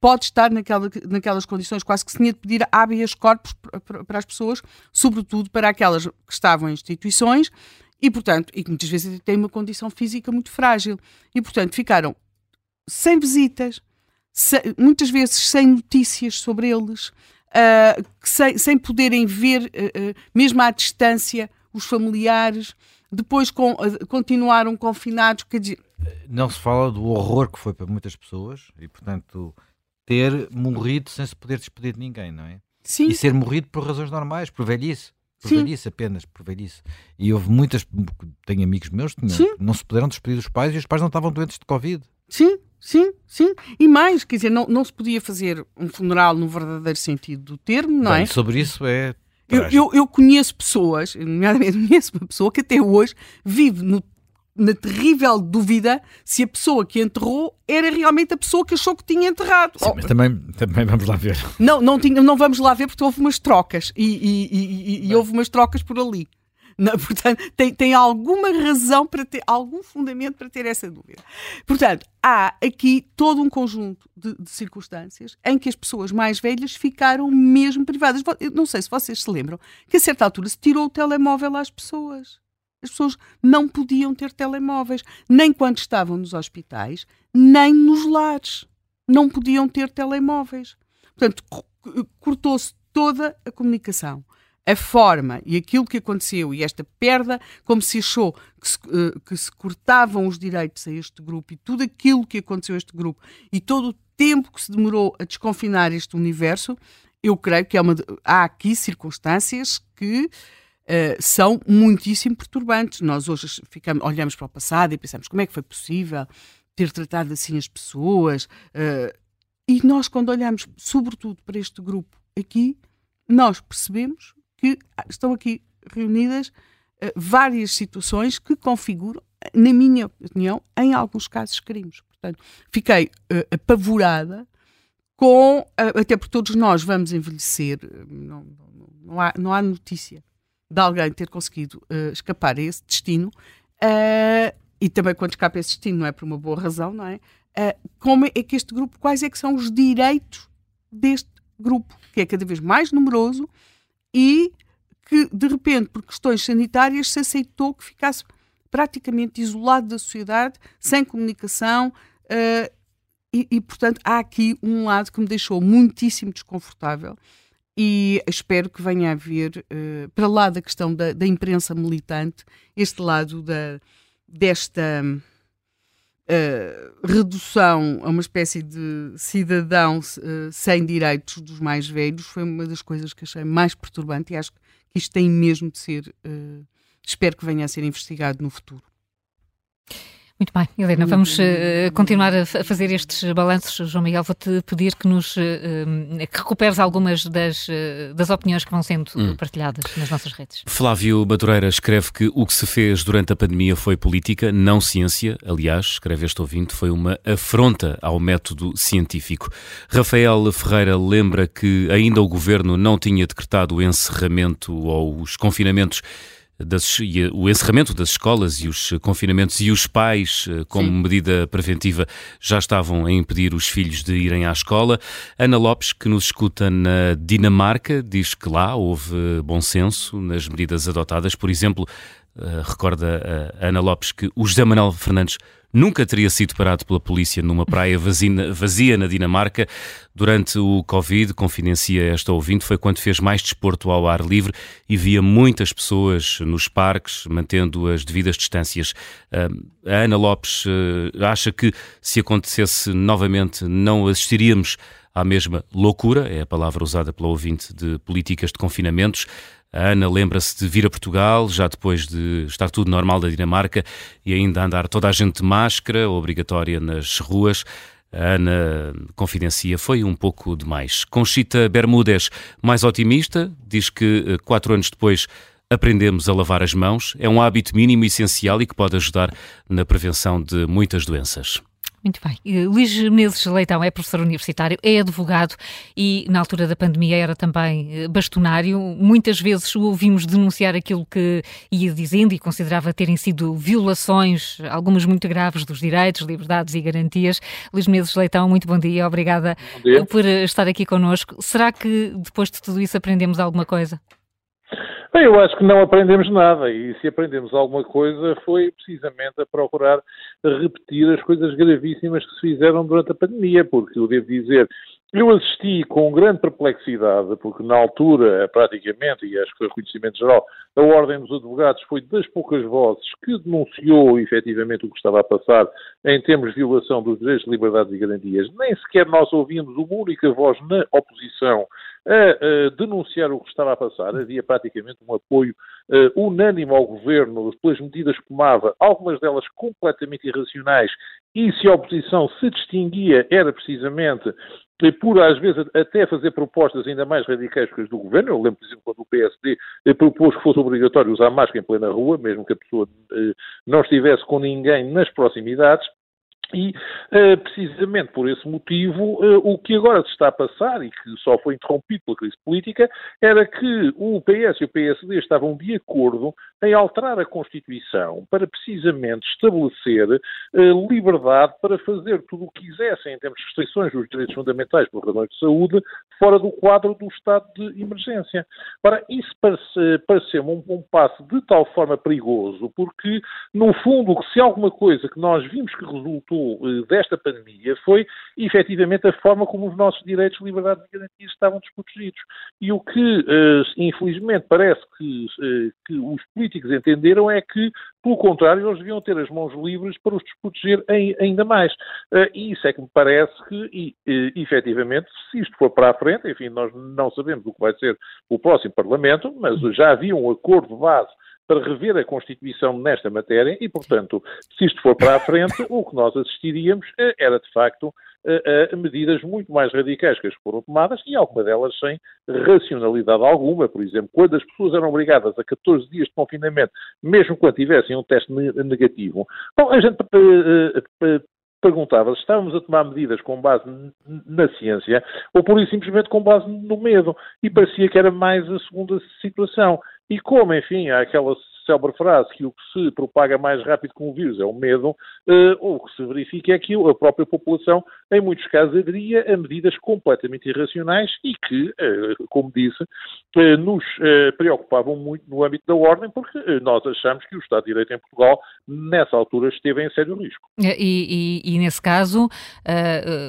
pode estar naquela, naquelas condições, quase que se tinha de pedir habeas corpus para, as pessoas, sobretudo para aquelas que estavam em instituições e, portanto, e que muitas vezes têm uma condição física muito frágil. E, portanto, ficaram sem visitas, sem, muitas vezes sem notícias sobre eles, uh, sem, sem poderem ver, uh, uh, mesmo à distância, os familiares. Depois com, continuaram confinados. Quer dizer,
não se fala do horror que foi para muitas pessoas e, portanto, ter morrido sem se poder despedir de ninguém, não é?
Sim.
E ser morrido por razões normais, por velhice. Por
Sim.
velhice apenas, por velhice. E houve muitas, tenho amigos meus que
Sim.
não se puderam despedir dos pais e os pais não estavam doentes de Covid.
Sim, sim, sim. E mais, quer dizer, não, não se podia fazer um funeral no verdadeiro sentido do termo, não
Bem,
é?
Sobre isso é.
Eu, eu, eu conheço pessoas, nomeadamente <laughs> conheço uma pessoa que até hoje vive no- na terrível dúvida se a pessoa que enterrou era realmente a pessoa que achou que tinha enterrado.
Sim,
Oh,
mas também, também vamos lá ver.
não, não, tinha, não vamos lá ver porque houve umas trocas e, e- e- e- houve umas trocas por ali. Não, <laughs> portanto, tem, tem alguma razão para ter, algum fundamento para ter essa dúvida. Portanto, há aqui todo um conjunto de, de circunstâncias em que as pessoas mais velhas ficaram mesmo privadas. Eu não sei se vocês se lembram que a certa altura se tirou o telemóvel às pessoas. As pessoas não podiam ter telemóveis, nem quando estavam nos hospitais, nem nos lares. Não podiam ter telemóveis. Portanto, co- cortou-se toda a comunicação. A forma e aquilo que aconteceu e esta perda, como se achou que se, eh, que se cortavam os direitos a este grupo e tudo aquilo que aconteceu a este grupo e todo o tempo que se demorou a desconfinar este universo, eu creio que é uma há aqui circunstâncias que eh, são muitíssimo perturbantes. Nós hoje ficamos, olhamos para o passado e pensamos como é que foi possível ter tratado assim as pessoas. eh, e nós, quando olhamos, sobretudo para este grupo aqui, nós percebemos que ah, estão aqui reunidas eh, várias situações que configuram, na minha opinião, em alguns casos, crimes. Portanto, fiquei eh, apavorada com, até porque todos nós vamos envelhecer, não, não, não há, não há notícia de alguém ter conseguido eh, escapar a esse destino, eh, e também quando escapa a esse destino não é por uma boa razão, não é? Eh, como é que este grupo, quais é que são os direitos deste grupo, que é cada vez mais numeroso e que, de repente, por questões sanitárias, se aceitou que ficasse praticamente isolado da sociedade, sem comunicação, e, e, portanto, há aqui um lado que me deixou muitíssimo desconfortável e espero que venha a haver, eh, para lá da questão da, da imprensa militante, este lado da, desta eh, redução a uma espécie de cidadão eh, sem direitos dos mais velhos foi uma das coisas que achei mais perturbante e acho que isto tem mesmo de ser. espero que venha a ser investigado no futuro.
Muito bem, Helena, vamos eh, continuar a, fa- a fazer estes balanços. João Miguel, vou-te pedir que nos eh, que recuperes algumas das, eh, das opiniões que vão sendo
Hum.
partilhadas nas nossas redes.
Flávio Madureira escreve que o que se fez durante a pandemia foi política, não ciência. Aliás, escreve este ouvinte, foi uma afronta ao método científico. Rafael Ferreira lembra que ainda o governo não tinha decretado o encerramento ou os confinamentos. Das, o encerramento das escolas e os confinamentos e os pais, eh, como
Sim.
medida preventiva, já estavam a impedir os filhos de irem à escola. Ana Lopes, que nos escuta na Dinamarca, diz que lá houve bom senso nas medidas adotadas. Por exemplo, eh, recorda a Ana Lopes que o José Manuel Fernandes nunca teria sido parado pela polícia numa praia vazina- vazia na Dinamarca. Durante o Covid, confidencia esta ouvinte, foi quando fez mais desporto ao ar livre e via muitas pessoas nos parques, mantendo as devidas distâncias. Ah, A Ana Lopes eh, acha que se acontecesse novamente não assistiríamos à mesma loucura, é a palavra usada pela ouvinte de políticas de confinamentos. A Ana lembra-se de vir a Portugal, já depois de estar tudo normal da Dinamarca, e ainda andar toda a gente de máscara, obrigatória nas ruas. A Ana confidencia, foi um pouco demais. Conchita Bermúdez, mais otimista, diz que eh, quatro anos depois aprendemos a lavar as mãos. É um hábito mínimo essencial e que pode ajudar na prevenção de muitas doenças.
Muito bem. Eh, Luís Menezes Leitão é professor universitário, é advogado e na altura da pandemia era também eh, bastonário. Muitas vezes o ouvimos denunciar aquilo que ia dizendo e considerava terem sido violações, algumas muito graves, dos direitos, liberdades e garantias. Luís Menezes Leitão, muito bom dia. Obrigada
dia.
por eh, estar aqui connosco. Será que depois de tudo isso aprendemos alguma coisa?
Bem, eu acho que não aprendemos nada e se aprendemos alguma coisa foi precisamente a procurar repetir as coisas gravíssimas que se fizeram durante a pandemia, porque eu devo dizer eu assisti com grande perplexidade, porque na altura, praticamente, e acho que foi reconhecimento geral, a Ordem dos Advogados foi das poucas vozes que denunciou efetivamente o que estava a passar em termos de violação dos direitos, liberdades e garantias. Nem sequer nós ouvimos uma única voz na oposição a, a, denunciar o que estava a passar. Havia praticamente um apoio uh, unânime ao governo pelas medidas que tomava, algumas delas completamente irracionais, e se a oposição se distinguia era precisamente por, às vezes, até fazer propostas ainda mais radicais que as do governo. Eu lembro, por exemplo, quando o PSD propôs que fosse obrigatório usar máscara em plena rua, mesmo que a pessoa eh, não estivesse com ninguém nas proximidades. E, uh, precisamente por esse motivo, uh, o que agora se está a passar, e que só foi interrompido pela crise política, era que o PS e o PSD estavam de acordo em alterar a Constituição para precisamente estabelecer uh, liberdade para fazer tudo o que quisessem em termos de restrições dos direitos fundamentais por razões de saúde, fora do quadro do estado de emergência. Ora, isso parece, pareceu um, um passo de tal forma perigoso, porque, no fundo, se alguma coisa que nós vimos que resultou eh, desta pandemia foi, efetivamente, a forma como os nossos direitos, liberdades e garantias estavam desprotegidos. E o que, eh, infelizmente, parece que, eh, que os políticos entenderam é que, pelo contrário, eles deviam ter as mãos livres para os desproteger ainda mais. E isso é que me parece que, efetivamente, se isto for para a frente, enfim, nós não sabemos o que vai ser o próximo Parlamento, mas já havia um acordo base para rever a Constituição nesta matéria e, portanto, se isto for para a frente, o que nós assistiríamos eh, era, de facto, a, medidas muito mais radicais que as foram tomadas e alguma delas sem racionalidade alguma. Por exemplo, quando as pessoas eram obrigadas a 14 dias de confinamento, mesmo quando tivessem um teste negativo, bom, a gente uh, uh, perguntava se estávamos a tomar medidas com base na ciência ou por isso simplesmente com base no medo. E parecia que era mais a segunda situação. E como, enfim, há aquela célebre frase que o que se propaga mais rápido com o vírus é o medo, uh, o que se verifica é que a própria população, em muitos casos, aderia a medidas completamente irracionais e que, uh, como disse, uh, nos preocupavam muito no âmbito da ordem, porque nós achamos que o Estado de Direito em Portugal, nessa altura, esteve em sério risco.
E, e, e nesse caso,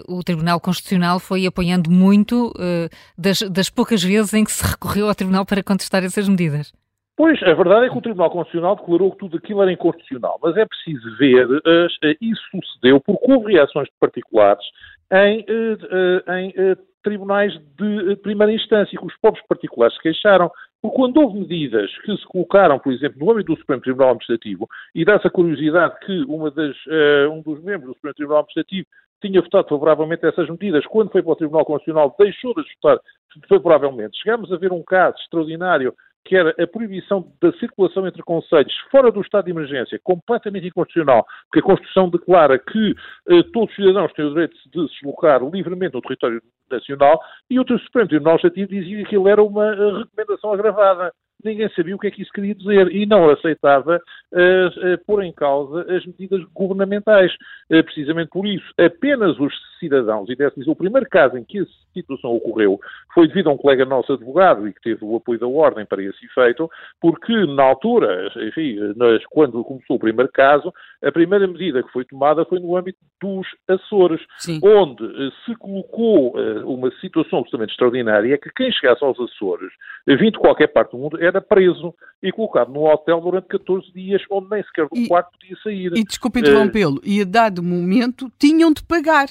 o Tribunal Constitucional foi apoiando muito das, das poucas vezes em que se recorreu ao Tribunal para contestar essas medidas.
Pois, a verdade é que o Tribunal Constitucional declarou que tudo aquilo era inconstitucional, mas é preciso ver, uh, isso sucedeu porque houve reações de particulares em, uh, em tribunais de primeira instância, que os próprios particulares se queixaram, porque quando houve medidas que se colocaram, por exemplo, no âmbito do Supremo Tribunal Administrativo, e dá-se a curiosidade que das, um dos membros do Supremo Tribunal Administrativo tinha votado favoravelmente a essas medidas, quando foi para o Tribunal Constitucional deixou de votar favoravelmente. Chegámos a ver um caso extraordinário que era a proibição da circulação entre conselhos fora do estado de emergência, completamente inconstitucional, porque a Constituição declara que eh, todos os cidadãos têm o direito de se deslocar livremente no território nacional, e o Supremo Tribunal Administrativo dizia que aquilo era uma eh, recomendação agravada ninguém sabia o que é que isso queria dizer e não aceitava uh, uh, pôr em causa as medidas governamentais. Uh, precisamente por isso, apenas os cidadãos, e desse o primeiro caso em que essa situação ocorreu foi devido a um colega nosso advogado e que teve o apoio da Ordem para esse efeito, porque na altura, enfim, nós, quando começou o primeiro caso, a primeira medida que foi tomada foi no âmbito dos Açores, Sim. onde se colocou uma situação absolutamente extraordinária, é que quem chegasse aos Açores, vindo de qualquer parte do mundo, era preso e colocado num hotel durante 14 dias, onde nem sequer do quarto podia sair.
E desculpe interrompê-lo, e a dado momento tinham de pagar.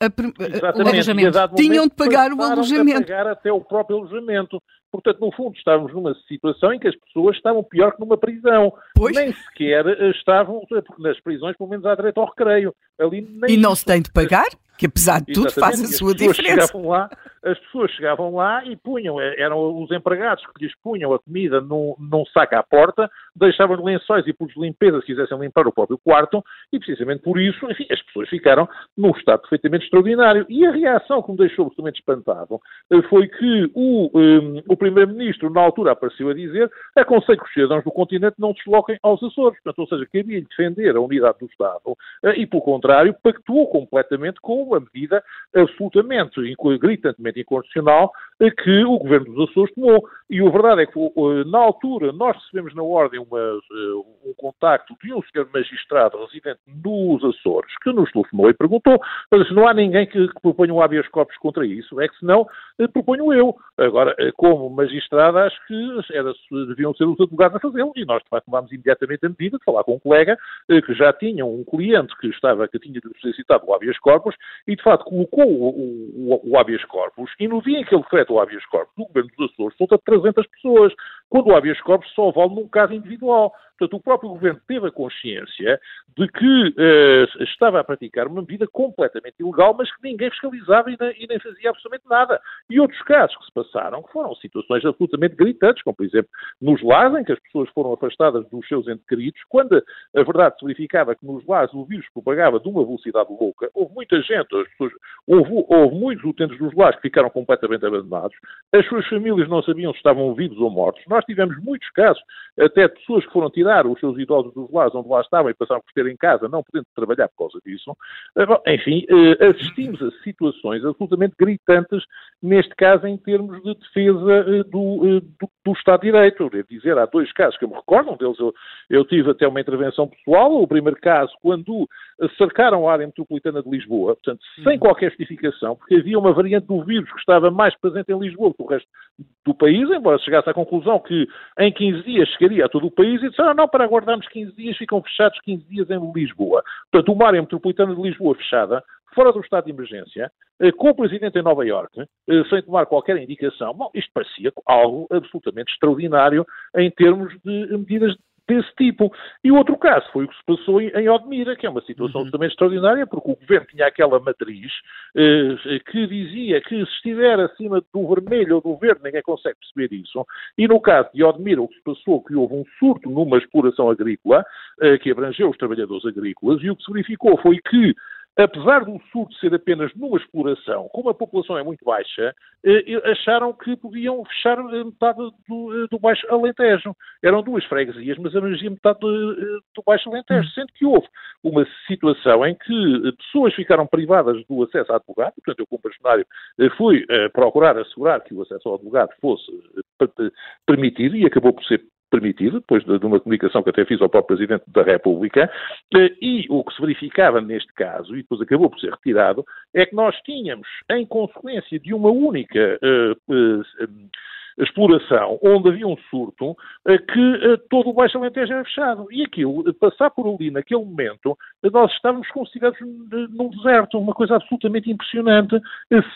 A,
o alojamento.
Tinham de pagar o alojamento.
pagar até o próprio alojamento. Portanto, no fundo, estávamos numa situação em que as pessoas estavam pior que numa prisão. Pois. Nem sequer estavam, porque nas prisões, pelo menos, há direito ao recreio.
Ali e não se tem de pagar? Que apesar de tudo faz a sua diferença.
Chegavam lá, as pessoas chegavam lá e punham, eh, eram os empregados que lhes punham a comida num, num saco à porta, deixavam lençóis e por limpeza se quisessem limpar o próprio quarto, e precisamente por isso, enfim, as pessoas ficaram num estado perfeitamente extraordinário. E a reação que me deixou absolutamente espantado eh, foi que o, um, o Primeiro-Ministro, na altura, apareceu a dizer aconselho que os cidadãos do continente não desloquem aos Açores. Portanto, ou seja, queria defender a unidade do Estado e, pelo contrário, pactuou completamente com uma medida absolutamente, gritantemente inconstitucional que o Governo dos Açores tomou. E a verdade é que, na altura, nós recebemos na Ordem uma, um contacto de um senhor magistrado residente nos Açores que nos telefonou e perguntou, mas não há ninguém que, que proponha um habeas corpus contra isso, é que senão proponho eu. Agora, como magistrado, acho que era, deviam ser os advogados a fazê-lo e nós, de facto, tomámos imediatamente a medida de falar com um colega que já tinha um cliente que estava, que tinha solicitado o habeas corpus e, de facto, colocou o, o, o habeas corpus e no dia em que ele decreta o habeas corpus, o governo dos Açores solta 300 pessoas, quando o habeas corpus só vale num caso individual. Portanto, o próprio governo teve a consciência de que uh, estava a praticar uma medida completamente ilegal, mas que ninguém fiscalizava e, e, nem fazia absolutamente nada. E outros casos que se passaram, que foram situações absolutamente gritantes, como por exemplo nos lares, em que as pessoas foram afastadas dos seus entes queridos, quando a verdade se verificava que nos lares o vírus propagava de uma velocidade louca, houve muita gente, as pessoas, houve, houve muitos utentes dos lares que ficaram completamente abandonados, as suas famílias não sabiam se estavam vivos ou mortos. Nós tivemos muitos casos, até de pessoas que foram tiradas tirar os seus idosos dos lares onde lá estavam e passaram por ter em casa, não podendo trabalhar por causa disso. Eh, enfim, eh, assistimos a situações absolutamente gritantes, neste caso em termos de defesa eh, do, do, do Estado de Direito. Devo dizer, há dois casos que eu me recordo, um deles eu, eu tive até uma intervenção pessoal, o primeiro caso quando cercaram a área metropolitana de Lisboa, portanto, sem uhum. qualquer justificação, porque havia uma variante do vírus que estava mais presente em Lisboa que o resto do país, embora se chegasse à conclusão que em 15 dias chegaria a todo o país e disseram, não, para aguardarmos 15 dias, ficam fechados 15 dias em Lisboa. Portanto, uma área metropolitana de Lisboa fechada, fora do estado de emergência, eh, com o presidente em Nova Iorque, eh, sem tomar qualquer indicação, bom, isto parecia algo absolutamente extraordinário em termos de medidas desse tipo. E o outro caso foi o que se passou em Odmira, que é uma situação uhum. absolutamente extraordinária, porque o governo tinha aquela matriz eh, que dizia que se estiver acima do vermelho ou do verde, ninguém consegue perceber isso. E no caso de Odmira, o que se passou que houve um surto numa exploração agrícola, eh, que abrangeu os trabalhadores agrícolas, e o que se verificou foi que apesar do surto ser apenas numa exploração, como a população é muito baixa, eh, acharam que podiam fechar eh, metade do, eh, do Baixo Alentejo. Eram duas freguesias, mas abrangia metade do, do Baixo Alentejo, sendo que houve uma situação em que pessoas ficaram privadas do acesso a advogado, portanto eu como funcionário fui procurar assegurar que o acesso ao advogado fosse permitido e acabou por ser permitido, depois de, de, uma comunicação que até fiz ao próprio Presidente da República, eh, e o que se verificava neste caso, e depois acabou por ser retirado, é que nós tínhamos, em consequência de uma única uh, uh, exploração, onde havia um surto, que todo o Baixo Alentejo era fechado. E aquilo, passar por ali naquele momento, nós estávamos considerados num deserto, uma coisa absolutamente impressionante,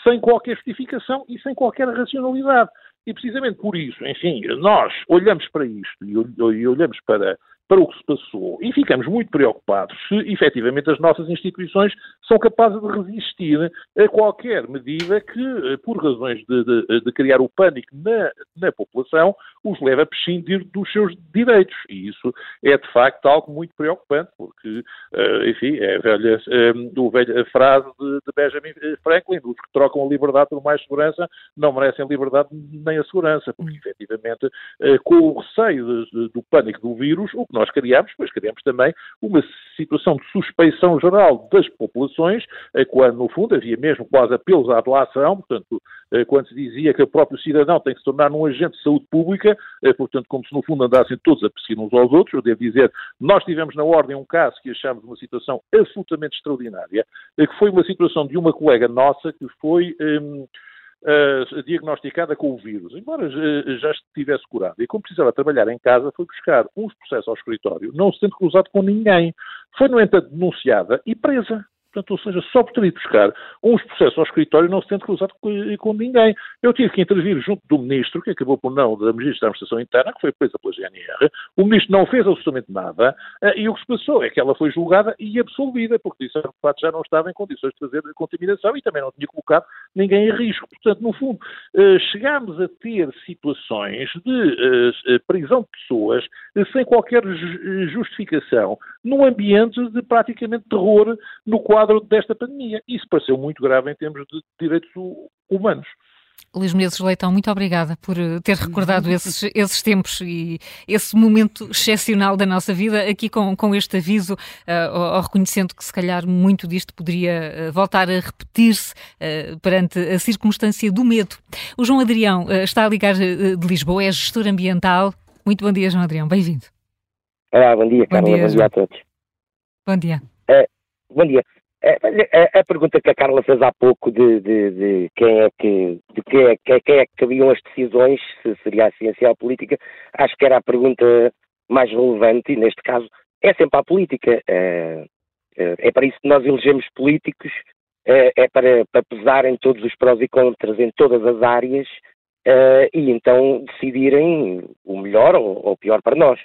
sem qualquer justificação e sem qualquer racionalidade. E precisamente por isso, enfim, nós olhamos para isto e olhamos para para o que se passou e ficamos muito preocupados se efetivamente as nossas instituições são capazes de resistir a qualquer medida que, eh, por razões de, de, de criar o pânico na, na, população, os leve a prescindir dos seus direitos. E isso é de facto algo muito preocupante, porque, eh, enfim, é a velha, a velha frase de, de Benjamin Franklin: os que trocam a liberdade por mais segurança não merecem liberdade nem a segurança, porque efetivamente, eh, com o receio do pânico do vírus, o que nós criamos, pois criamos também uma situação de suspeição geral das populações, eh, quando, no fundo, havia mesmo quase apelos à delação, portanto, eh, quando se dizia que o próprio cidadão tem que se tornar um agente de saúde pública, eh, portanto, como se no fundo andassem todos a perseguir uns aos outros, eu devo dizer, nós tivemos na ordem um caso que achamos uma situação absolutamente extraordinária, que foi uma situação de uma colega nossa que foi... Hum, uh, diagnosticada com o vírus, embora uh, já estivesse curada. E como precisava trabalhar em casa, foi buscar uns processos ao escritório, não se tendo cruzado com ninguém. Foi, no entanto, denunciada e presa. Portanto, ou seja, só por ter ido buscar uns processos ao escritório não se tendo cruzado com, com, ninguém. Eu tive que intervir junto do ministro, que acabou por não, da Ministra da Administração Interna, que foi presa pela GNR. O ministro não fez absolutamente nada eh, e o que se passou é que ela foi julgada e absolvida, porque disseram que de facto já não estava em condições de fazer contaminação e também não tinha colocado ninguém em risco. Portanto, no fundo, eh, chegámos a ter situações de eh, prisão de pessoas sem qualquer justificação, num ambiente de praticamente terror no qual quadro desta pandemia. Isso pareceu muito grave em termos de direitos humanos.
Luís Menezes Leitão, muito obrigada por eh, ter recordado <laughs> esses, esses tempos e esse momento excepcional da nossa vida, aqui com, com este aviso, uh, ou, reconhecendo que se calhar muito disto poderia uh, voltar a repetir-se uh, perante a circunstância do medo. O João Adrião está a ligar de Lisboa, é gestor ambiental. Muito bom dia, João Adrião, bem-vindo.
Olá, bom dia, Carla, bom dia, bom dia a todos.
Bom dia.
bom dia. É, a, a, pergunta que a Carla fez há pouco de, de, de quem é que de quem é, quem é que cabiam as decisões, se seria a ciência ou a política, acho que era a pergunta mais relevante e neste caso é sempre a política. É, é, é para isso que nós elegemos políticos, é, é para, para pesar em todos os prós e contras em todas as áreas é, e então decidirem o melhor ou, o pior para nós.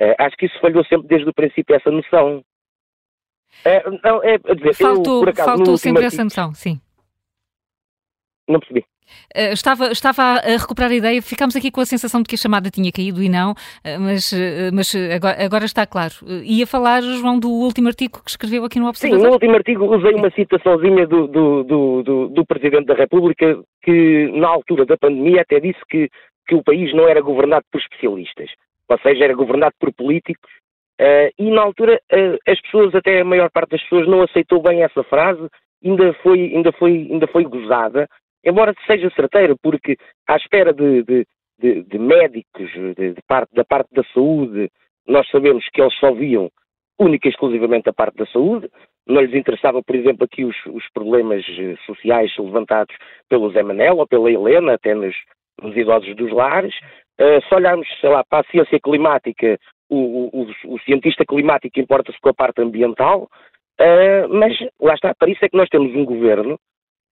É, acho que isso falhou sempre desde o princípio essa noção.
É, não, é, dizer, faltou, eu, acaso, faltou sempre essa noção, sim.
Não percebi.
Uh, estava, estava a recuperar a ideia, ficámos aqui com a sensação de que a chamada tinha caído e não, uh, mas, uh, mas agora, agora, está claro. ia falar, João, do último artigo que escreveu aqui no Observador?
Sim, no último artigo usei uma citaçãozinha do, do, do, do, do Presidente da República que, na altura da pandemia, até disse que, que o país não era governado por especialistas, ou seja, era governado por políticos Uh, e na altura uh, as pessoas, até a maior parte das pessoas, não aceitou bem essa frase, ainda foi, ainda foi, ainda foi gozada, embora seja certeira, porque à espera de, de, de, de médicos parte, da parte da saúde, nós sabemos que eles só viam única e exclusivamente a parte da saúde, não lhes interessava, por exemplo, aqui os, os problemas eh, sociais levantados pelo Zé Manel ou pela Helena, até nos, nos idosos dos lares. Uh, se olharmos, sei lá, para a ciência climática, o, o, o cientista climático importa-se com a parte ambiental, uh, mas lá está, para isso é que nós temos um governo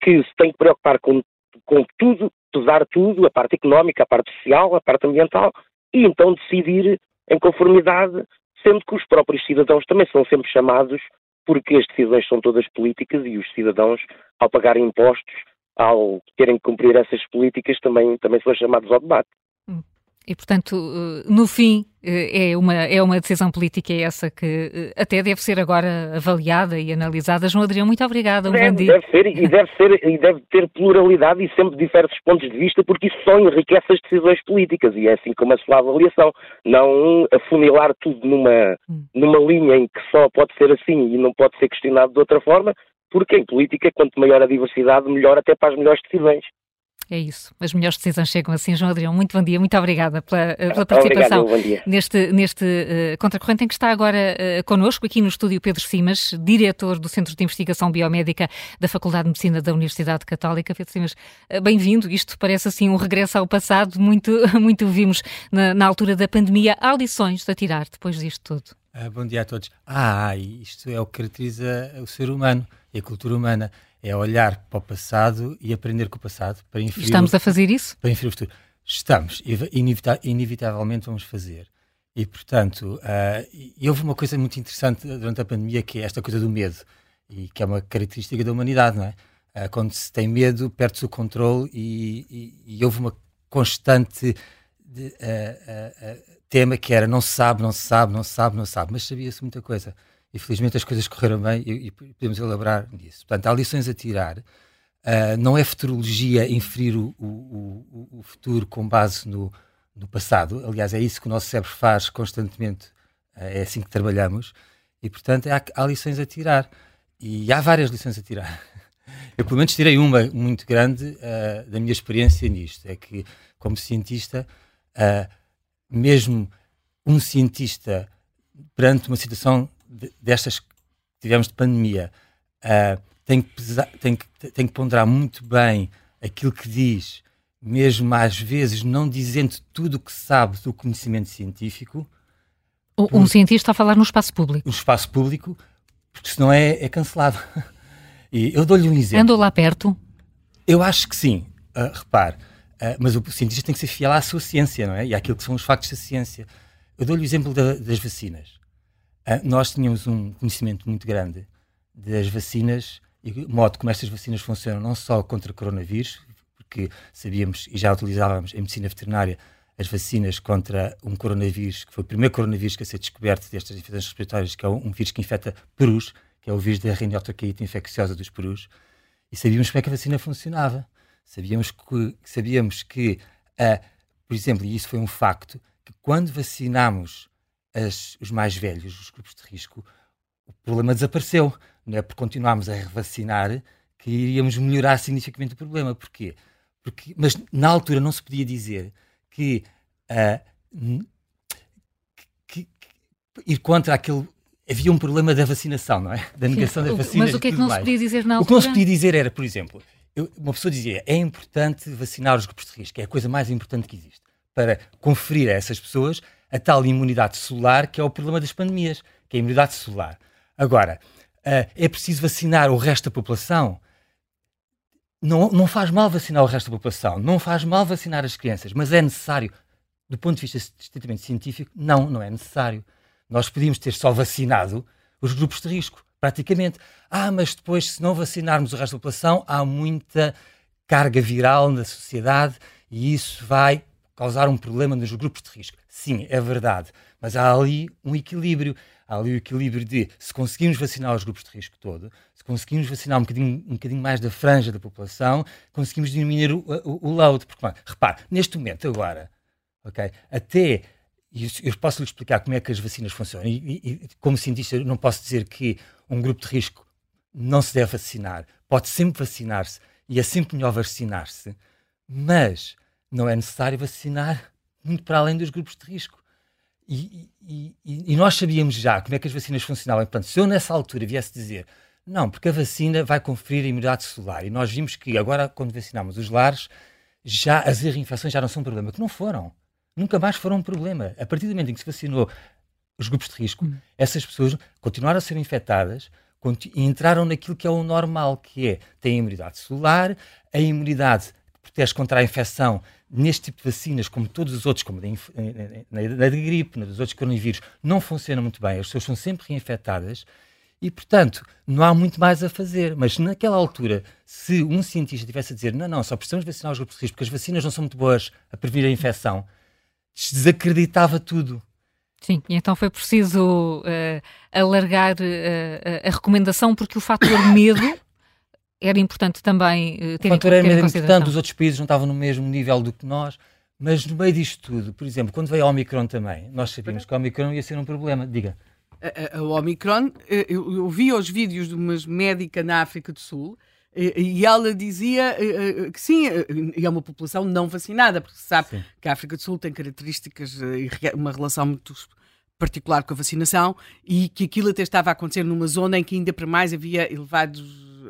que se tem que preocupar com, com tudo, pesar tudo, a parte económica, a parte social, a parte ambiental, e então decidir em conformidade, sendo que os próprios cidadãos também são sempre chamados, porque as decisões são todas políticas e os cidadãos, ao pagarem impostos, ao terem que cumprir essas políticas, também, também são chamados ao debate.
E, portanto, eh, no fim, eh, é uma, é uma decisão política essa que eh, até deve ser agora avaliada e analisada. João Adrião, muito obrigada. Um
deve,
bom dia.
Deve ser, e deve, ser, e deve ter pluralidade e sempre diversos pontos de vista, porque isso só enriquece as decisões políticas e é assim como a sua avaliação. Não afunilar tudo numa, hum. numa linha em que só pode ser assim e não pode ser questionado de outra forma, porque em política, quanto maior a diversidade, melhor até para as melhores decisões.
É isso. As melhores decisões chegam assim. João Adrião, muito bom dia, muito obrigada pela, eh, pela participação
Obrigado,
neste, neste uh, Contracorrente, em que está agora uh, connosco, aqui no estúdio Pedro Simas, diretor do Centro de Investigação Biomédica da Faculdade de Medicina da Universidade Católica. Pedro Simas, uh, bem-vindo. Isto parece assim um regresso ao passado, muito, <laughs> muito vimos na, na altura da pandemia. Há lições a tirar depois disto tudo?
Ah, bom dia a todos. Ah, isto é o que caracteriza o ser humano e a cultura humana é olhar para o passado e aprender com o passado para inferir.
Estamos o, a fazer isso?
Para inferir o futuro. Estamos, inevita inevitavelmente vamos fazer. E, portanto, uh, e houve uma coisa muito interessante durante a pandemia que é esta coisa do medo, e que é uma característica da humanidade, não é? Uh, quando se tem medo, perde-se o controle e, e, e, houve uma constante de, uh, tema que era não se sabe, não se sabe, não se sabe, não se sabe, mas sabia-se muita coisa e felizmente as coisas correram bem e, e podemos elaborar nisso. Portanto, há lições a tirar. Uh, não é futurologia inferir o, o, o, futuro com base no, no, passado. Aliás, é isso que o nosso cérebro faz constantemente. Uh, é assim que trabalhamos. E, portanto, há, há, lições a tirar. E há várias lições a tirar. <laughs> Eu, pelo menos, tirei uma muito grande uh, da minha experiência nisto. É que, como cientista, mesmo um cientista perante uma situação destas que tivemos de pandemia, uh, tem, que pesar, tem, que, tem que ponderar muito bem aquilo que diz, mesmo às vezes não dizendo tudo o que sabe do conhecimento científico.
Um por, cientista a falar no espaço público.
No espaço público, porque senão é, é cancelado. <laughs> E eu dou-lhe um exemplo.
Andou lá perto?
Eu acho que sim. Uh, repare, uh, mas o cientista tem que ser fiel à sua ciência, não é? E àquilo que são os factos da ciência. Eu dou-lhe o exemplo da, das vacinas. Ah, nós tínhamos um conhecimento muito grande das vacinas e o modo como estas vacinas funcionam, não só contra coronavírus, porque sabíamos e já utilizávamos em medicina veterinária as vacinas contra um coronavírus, que foi o primeiro coronavírus que a ser descoberto destas infecções respiratórias, que é um vírus que infecta perus, que é o vírus da riniotocaíta infecciosa dos perus, e sabíamos como é que a vacina funcionava. Sabíamos que, sabíamos que uh, por exemplo, e isso foi um facto, que quando vacinamos as, os mais velhos, os grupos de risco, o problema desapareceu. Não é por continuarmos a revacinar que iríamos melhorar significativamente o problema. Porquê? Porque, mas na altura não se podia dizer que, uh, que, que, ir contra aquele. Havia um problema da vacinação, não é? Da negação
Sim,
da vacina.
Mas o que é que não
mais.
se podia dizer na altura?
O que não se podia dizer era, por exemplo, eu, uma pessoa dizia é importante vacinar os grupos de risco, é a coisa mais importante que existe, para conferir a essas pessoas a tal imunidade celular que é o problema das pandemias, que é a imunidade celular. Agora, uh, é preciso vacinar o resto da população? Não, não faz mal vacinar o resto da população, não faz mal vacinar as crianças, mas é necessário, do ponto de vista estritamente científico, não, não é necessário. Nós podíamos ter só vacinado os grupos de risco, praticamente. Ah, mas depois, se não vacinarmos o resto da população, há muita carga viral na sociedade e isso vai causar um problema nos grupos de risco. Sim, é verdade, mas há ali um equilíbrio. Há ali o equilíbrio de se conseguirmos vacinar os grupos de risco todo, se conseguirmos vacinar um bocadinho, um bocadinho mais da franja da população, conseguimos diminuir o, o, o load. Porque, repare, neste momento agora, okay, até eu posso lhe explicar como é que as vacinas funcionam. E, e, e, como cientista, não posso dizer que um grupo de risco não se deve vacinar. Pode sempre vacinar-se e é sempre melhor vacinar-se, mas não é necessário vacinar muito para além dos grupos de risco. E, e, e, nós sabíamos já como é que as vacinas funcionavam. Portanto, se eu nessa altura viesse dizer não, porque a vacina vai conferir a imunidade celular, e nós vimos que agora, quando vacinamos os lares, já as reinfecções já não são um problema, que não foram. Nunca mais foram um problema. A partir do momento em que se vacinou os grupos de risco, hum. essas pessoas continuaram a ser infectadas e entraram naquilo que é o normal, que é têm a imunidade celular, a imunidade que protege contra a infecção neste tipo de vacinas, como todos os outros, como na, da gripe, dos outros coronavírus, não funciona muito bem. As pessoas são sempre reinfectadas e, portanto, não há muito mais a fazer. Mas naquela altura, se um cientista tivesse a dizer não, não, só precisamos vacinar os grupos de risco porque as vacinas não são muito boas a prevenir a infecção, desacreditava tudo.
Sim, então foi preciso uh, alargar uh, a recomendação porque o fator medo era importante também uh, ter, o fator
em,
era
importante, os outros países não estavam no mesmo nível do que nós, mas no meio disto tudo, por exemplo, quando veio a Omicron também, nós sabíamos que a Omicron ia ser um problema. Diga.
A, a, a Omicron, eu, eu vi os vídeos de uma médica na África do Sul e ela dizia que sim, e é uma população não vacinada, porque se sabe sim. que a África do Sul tem características e uma relação muito particular com a vacinação e que aquilo até estava a acontecer numa zona em que ainda para mais havia elevados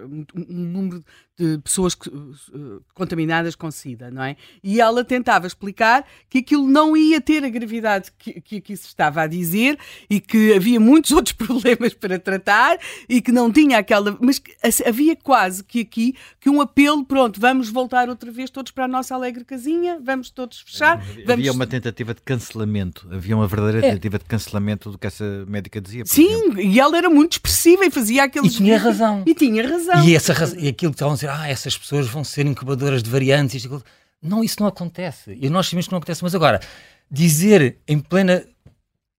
um, número de pessoas que, uh, contaminadas com SIDA, não é? E ela tentava explicar que aquilo não ia ter a gravidade que, que aqui se estava a dizer e que havia muitos <laughs> outros problemas para tratar e que não tinha aquela. Mas havia quase que aqui que um apelo, pronto, vamos voltar outra vez todos para a nossa alegre casinha, vamos todos fechar.
Havia
vamos...
uma tentativa de cancelamento, havia uma verdadeira é. tentativa é. de cancelamento do que essa médica dizia.
Sim, exemplo. e ela era muito expressiva e fazia aqueles.
E tinha razão.
E tinha razão.
E, essa, e aquilo que estavam a dizer, ah, essas pessoas vão ser incubadoras de variantes. Isto, não, isso não acontece. E nós sabemos que não acontece. Mas agora, dizer em plena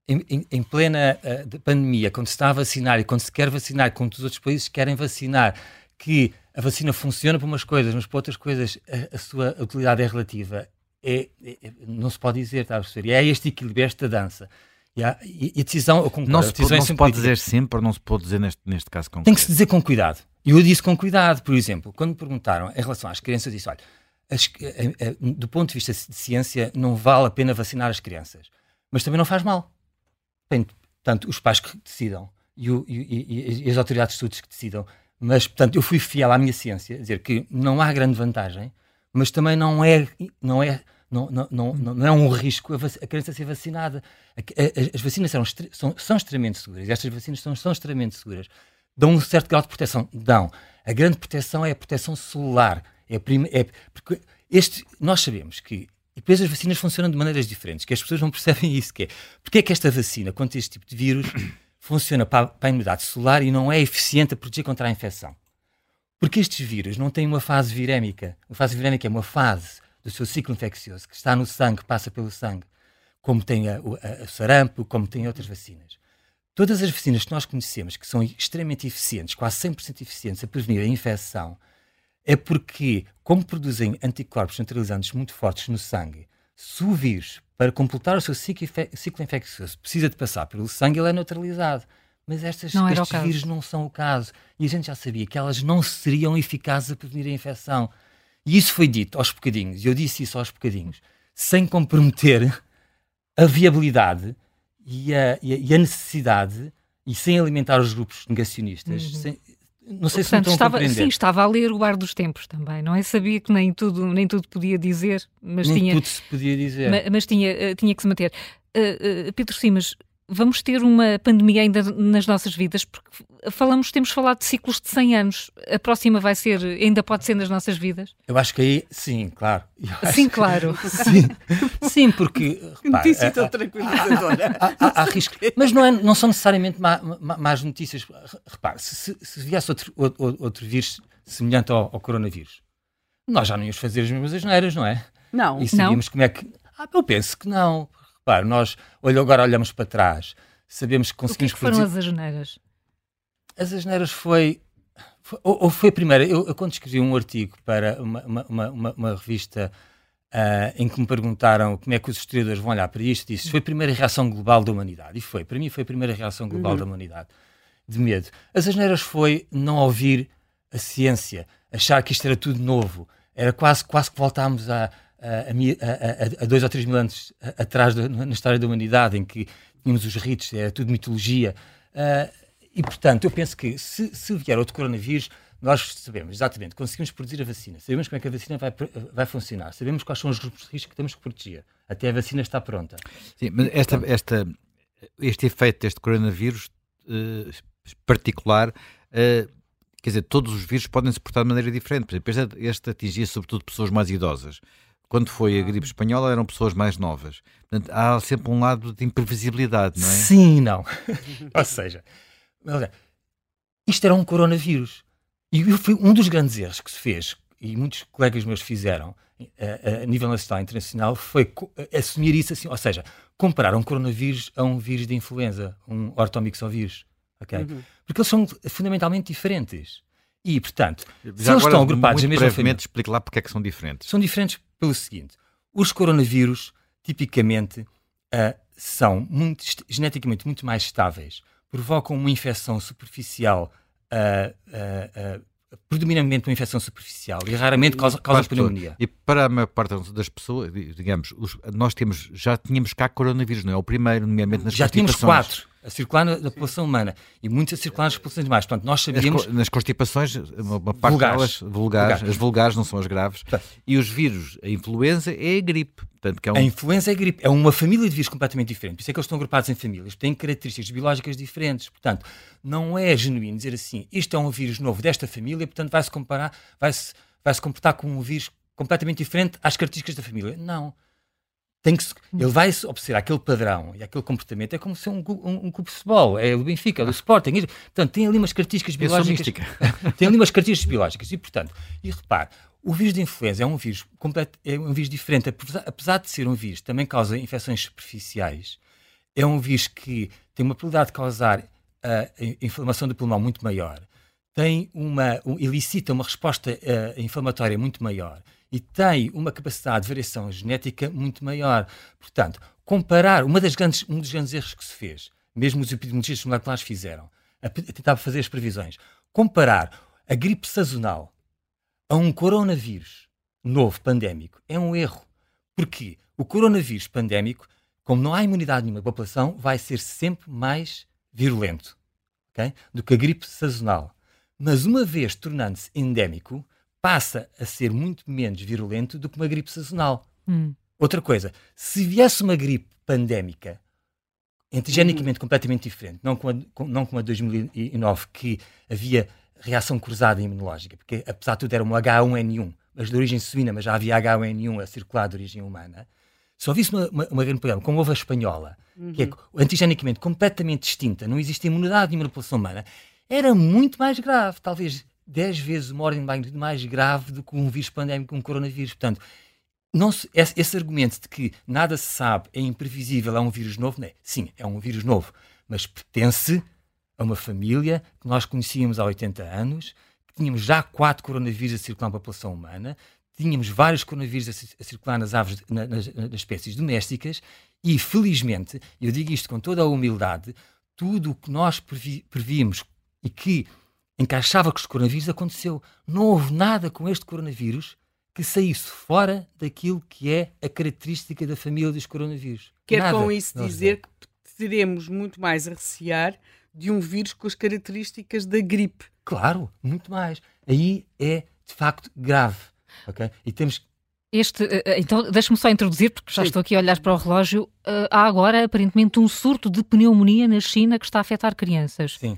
em, em, em, plena uh, pandemia, quando se está a vacinar e quando se quer vacinar, quando os outros países querem vacinar, que a vacina funciona para umas coisas, mas para outras coisas a, a sua utilidade é relativa, é, é, é não se pode dizer, está a perceber? E é este equilíbrio, esta dança. E a, e a decisão, eu concordo,
não se,
pode,
não se pode dizer sempre, não se pode dizer neste, neste caso concreto.
Tem que se dizer com cuidado. E eu disse com cuidado, por exemplo, quando me perguntaram em relação às crianças, eu disse: olha, as, a, a, do ponto de vista de ciência, não vale a pena vacinar as crianças, mas também não faz mal. portanto, os pais que decidam e, o, e, e, as autoridades de estudos que decidam. Mas, portanto, eu fui fiel à minha ciência, dizer que não há grande vantagem, mas também não é, não é, não, não, não, não é um risco a, criança ser vacinada. As vacinas são, são, são extremamente seguras, estas vacinas são, são extremamente seguras dão um certo grau de proteção. Dão. A grande proteção é a proteção celular. É, é porque este, nós sabemos que e depois as vacinas funcionam de maneiras diferentes, que as pessoas não <laughs> percebem isso, que é porque é que esta vacina contra este tipo de vírus <coughs> funciona para, para a imunidade celular e não é eficiente a proteger contra a infecção. Porque estes vírus não têm uma fase virémica. A fase virémica é uma fase do seu ciclo infeccioso que está no sangue, passa pelo sangue, como tem a sarampo, como tem outras vacinas. Todas as vacinas que nós conhecemos, que são extremamente eficientes, quase 100% eficientes a prevenir a infecção, é porque, como produzem anticorpos neutralizantes muito fortes no sangue, se o vírus, para completar o seu ciclo, infeccioso, precisa de passar pelo sangue, ele é neutralizado. Mas estas, estes vírus não são o caso. E a gente já sabia que elas não seriam eficazes a prevenir a infecção. E isso foi dito aos bocadinhos, e eu disse isso aos bocadinhos, sem comprometer <laughs> a viabilidade e a, e a necessidade e sem alimentar os grupos negacionistas. Uhum. Sem, não sei Portanto, se
estava, Sim, estava a ler o Ar dos Tempos também, não é? Sabia que nem tudo, nem tudo podia dizer, mas
nem
tinha...
tudo se podia dizer.
Mas, mas tinha, eh, tinha que se manter. Uh, uh, Pedro Simas, vamos ter uma pandemia ainda nas nossas vidas, porque falamos, temos falado de ciclos de 100 anos. A próxima vai ser, ainda pode ser nas nossas vidas?
Eu acho que aí, sim, claro.
Sim, claro. <laughs>
sim, sim, porque. <laughs>
Notícia tão tranquilizadora.
Há, há, há risco. <laughs> Mas não, é, não são necessariamente má, má, más notícias. Repare, se, se, se viesse outro, outro, outro vírus semelhante ao, ao, coronavírus, nós já não íamos fazer as mesmas asneiras, não é?
Não.
E sabíamos
não.
como é que. Ah, eu penso que não Repare, nós olha, agora olhamos para trás, sabemos que conseguimos
o que, é que foram produzir... as asneiras?
As asneiras foi. foi ou, ou, foi a primeira. Eu, eu, quando escrevi um artigo para uma, uma, uma, uma revista uh, em que me perguntaram como é que os historiadores vão olhar para isto, disse: foi a primeira reação global da humanidade. E foi. Para mim, foi a primeira reação global uhum. da humanidade. De medo. As asneiras foi não ouvir a ciência, achar que isto era tudo novo. Era quase, quase que voltámos a a, a, a, dois ou três mil anos atrás na história da humanidade, em que tínhamos os ritos, era tudo mitologia. Uh, e, portanto, eu penso que se, se vier outro coronavírus, nós sabemos exatamente, conseguimos produzir a vacina, sabemos como é que a vacina vai, vai funcionar, sabemos quais são os grupos de risco que temos que proteger, até a vacina está pronta.
Sim, mas esta, esta, este efeito deste coronavírus uh, particular, uh, quer dizer, todos os vírus podem se portar de maneira diferente. Por exemplo, este atingia sobretudo pessoas mais idosas. Quando foi a gripe espanhola eram pessoas mais novas. Portanto, há sempre um lado de imprevisibilidade, não é?
Sim não. <laughs> Ou seja, isto era um coronavírus. E foi um dos grandes erros que se fez, e muitos colegas meus fizeram, a, a nível nacional e internacional, foi assumir isso assim, ou seja, comparar um coronavírus a um vírus de influenza, um ortomixovírus. Okay? Uhum. Porque eles são fundamentalmente diferentes. E, portanto, Já se eles estão agrupados
na
mesma família...
explique lá porque é que são diferentes.
São diferentes pelo seguinte: os coronavírus, tipicamente, uh, são muito, geneticamente muito mais estáveis, provocam uma infecção superficial, uh, uh, predominantemente uma infecção superficial e raramente causa, causa pneumonia.
E para a maior parte das pessoas, digamos, os, nós temos, já tínhamos cá coronavírus, não é? O primeiro, nomeadamente nas
Já tínhamos quatro a circular na, na população humana e muitos a circular nas populações animais. Portanto, nós sabíamos.
Nas, nas constipações, uma parte vulgares. delas, vulgares, vulgares, as vulgares não são as graves. E os vírus, a influenza é a gripe. Portanto, é um...
A influenza é a gripe. É uma família de vírus completamente diferente. Por isso é que eles estão agrupados em famílias. Têm características biológicas diferentes. Portanto, não é genuíno dizer assim: isto é um vírus novo desta família, portanto, vai-se comparar, vai-se vai -se comportar com um vírus completamente diferente às características da família. Não tem que ele vai observar aquele padrão e aquele comportamento é como se um, um, um clube de futebol, é o Benfica, é o Sporting. Portanto, tem ali umas características biológicas. <laughs> tem ali umas características biológicas. E, portanto, e repare, o vírus de influenza é um vírus completo, é um vírus diferente, apesar, apesar de ser um vírus, também causa infecções superficiais. É um vírus que tem uma probabilidade de causar uh, inflamação do pulmão muito maior. Tem uma, um, elicita uma resposta uh, inflamatória muito maior e tem uma capacidade de variação genética muito maior. Portanto, comparar, uma das grandes, um dos grandes erros que se fez, mesmo os epidemiologistas moleculares fizeram, a, a tentar fazer as previsões, comparar a gripe sazonal a um coronavírus novo, pandémico, é um erro. Porque o coronavírus pandémico, como não há imunidade nenhuma da população, vai ser sempre mais virulento okay? do que a gripe sazonal. Mas uma vez tornando-se endémico, passa a ser muito menos virulento do que uma gripe sazonal. Hum. Outra coisa, se viesse uma gripe pandémica, antigenicamente hum. completamente diferente, não como, a, não como a 2009, que havia reação cruzada imunológica, porque apesar de tudo era um H1N1, mas de origem suína, mas já havia H1N1 a circular de origem humana. Se houvesse uma, uma, uma grande problema, como houve a espanhola, uhum. que é uhum. antigenicamente completamente distinta, não existe imunidade nenhuma na população humana, era muito mais grave, talvez 10 vezes uma ordem de magnitude mais grave do que um vírus pandémico, um coronavírus. Portanto, se, esse, esse, argumento de que nada se sabe, é imprevisível, é um vírus novo, não é? Sim, é um vírus novo, mas pertence a uma família que nós conhecíamos há 80 anos, que tínhamos já quatro coronavírus a circular na população humana, tínhamos vários coronavírus a, circular nas aves, na, nas, nas espécies domésticas, e felizmente, eu digo isto com toda a humildade, tudo o que nós previ, prevíamos e que encaixava com os coronavírus aconteceu. Não houve nada com este coronavírus que saísse fora daquilo que é a característica da família dos coronavírus.
Quer
nada.
com isso dizer que teremos muito mais a recear de um vírus com as características da gripe.
Claro, muito mais. Aí é de facto grave. Okay? E temos
este, eh, eh, então, deixe-me só introduzir, porque já Sim. estou aqui a olhar para o relógio. Uh, há agora, aparentemente, um surto de pneumonia na China que está a afetar crianças.
Sim.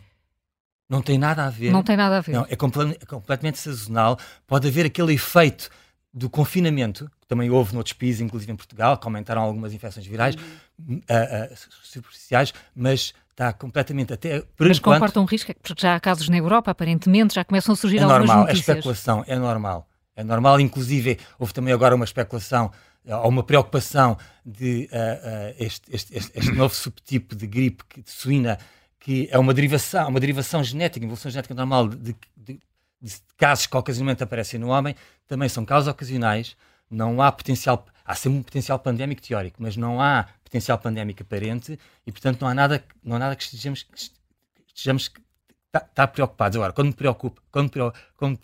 Não tem nada a ver.
Não tem nada a ver.
Não, é, completamente, é completamente sazonal. Pode haver aquele efeito do confinamento, que também houve noutros países, inclusive em Portugal, que aumentaram algumas infecções virais uhum. uh, uh, superficiais, mas está completamente até.
Por mas enquanto, comporta um risco, porque já há casos na Europa, aparentemente, já começam a surgir
é
algumas
normal,
notícias.
É especulação, é normal. É normal, inclusive, houve também agora uma especulação ou uma preocupação de uh, este, este, este, este, novo subtipo de gripe de suína, que é uma derivação, uma derivação genética, evolução genética normal de, de, de casos que ocasionalmente aparecem no homem, também são casos ocasionais, não há potencial, há sempre um potencial pandémico teórico, mas não há potencial pandémico aparente e, portanto, não há nada, não há nada que estejamos, que estejamos tá, tá preocupados. Agora, quando me preocupa, quando, quando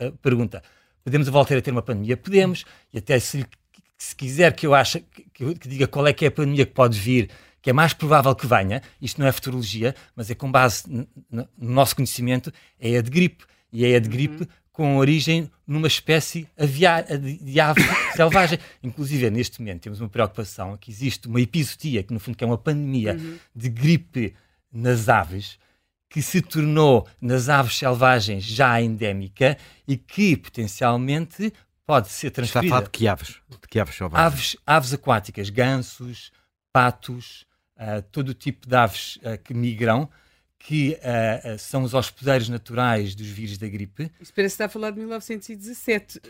uh, pergunta Podemos voltar a ter uma pandemia? Podemos, e até se, se quiser que eu ache, que, que, diga qual é que é a pandemia que pode vir, que é mais provável que venha, isto não é futurologia, mas é com base no, no nosso conhecimento, é a de gripe. E é a de gripe uhum. com origem numa espécie aviária, de ave <coughs> selvagem. Inclusive, neste momento, temos uma preocupação que existe uma episotia, que no fundo que é uma pandemia uhum. de gripe nas aves, que se tornou nas aves selvagens já endémica e que potencialmente pode ser transferida.
Está a falar de que aves? De que aves selvagens?
Aves, aves aquáticas, gansos, patos, uh, todo o tipo de aves uh, que migram, que uh, são os hospedeiros naturais dos vírus da gripe.
Isso parece estar a falar de 1917.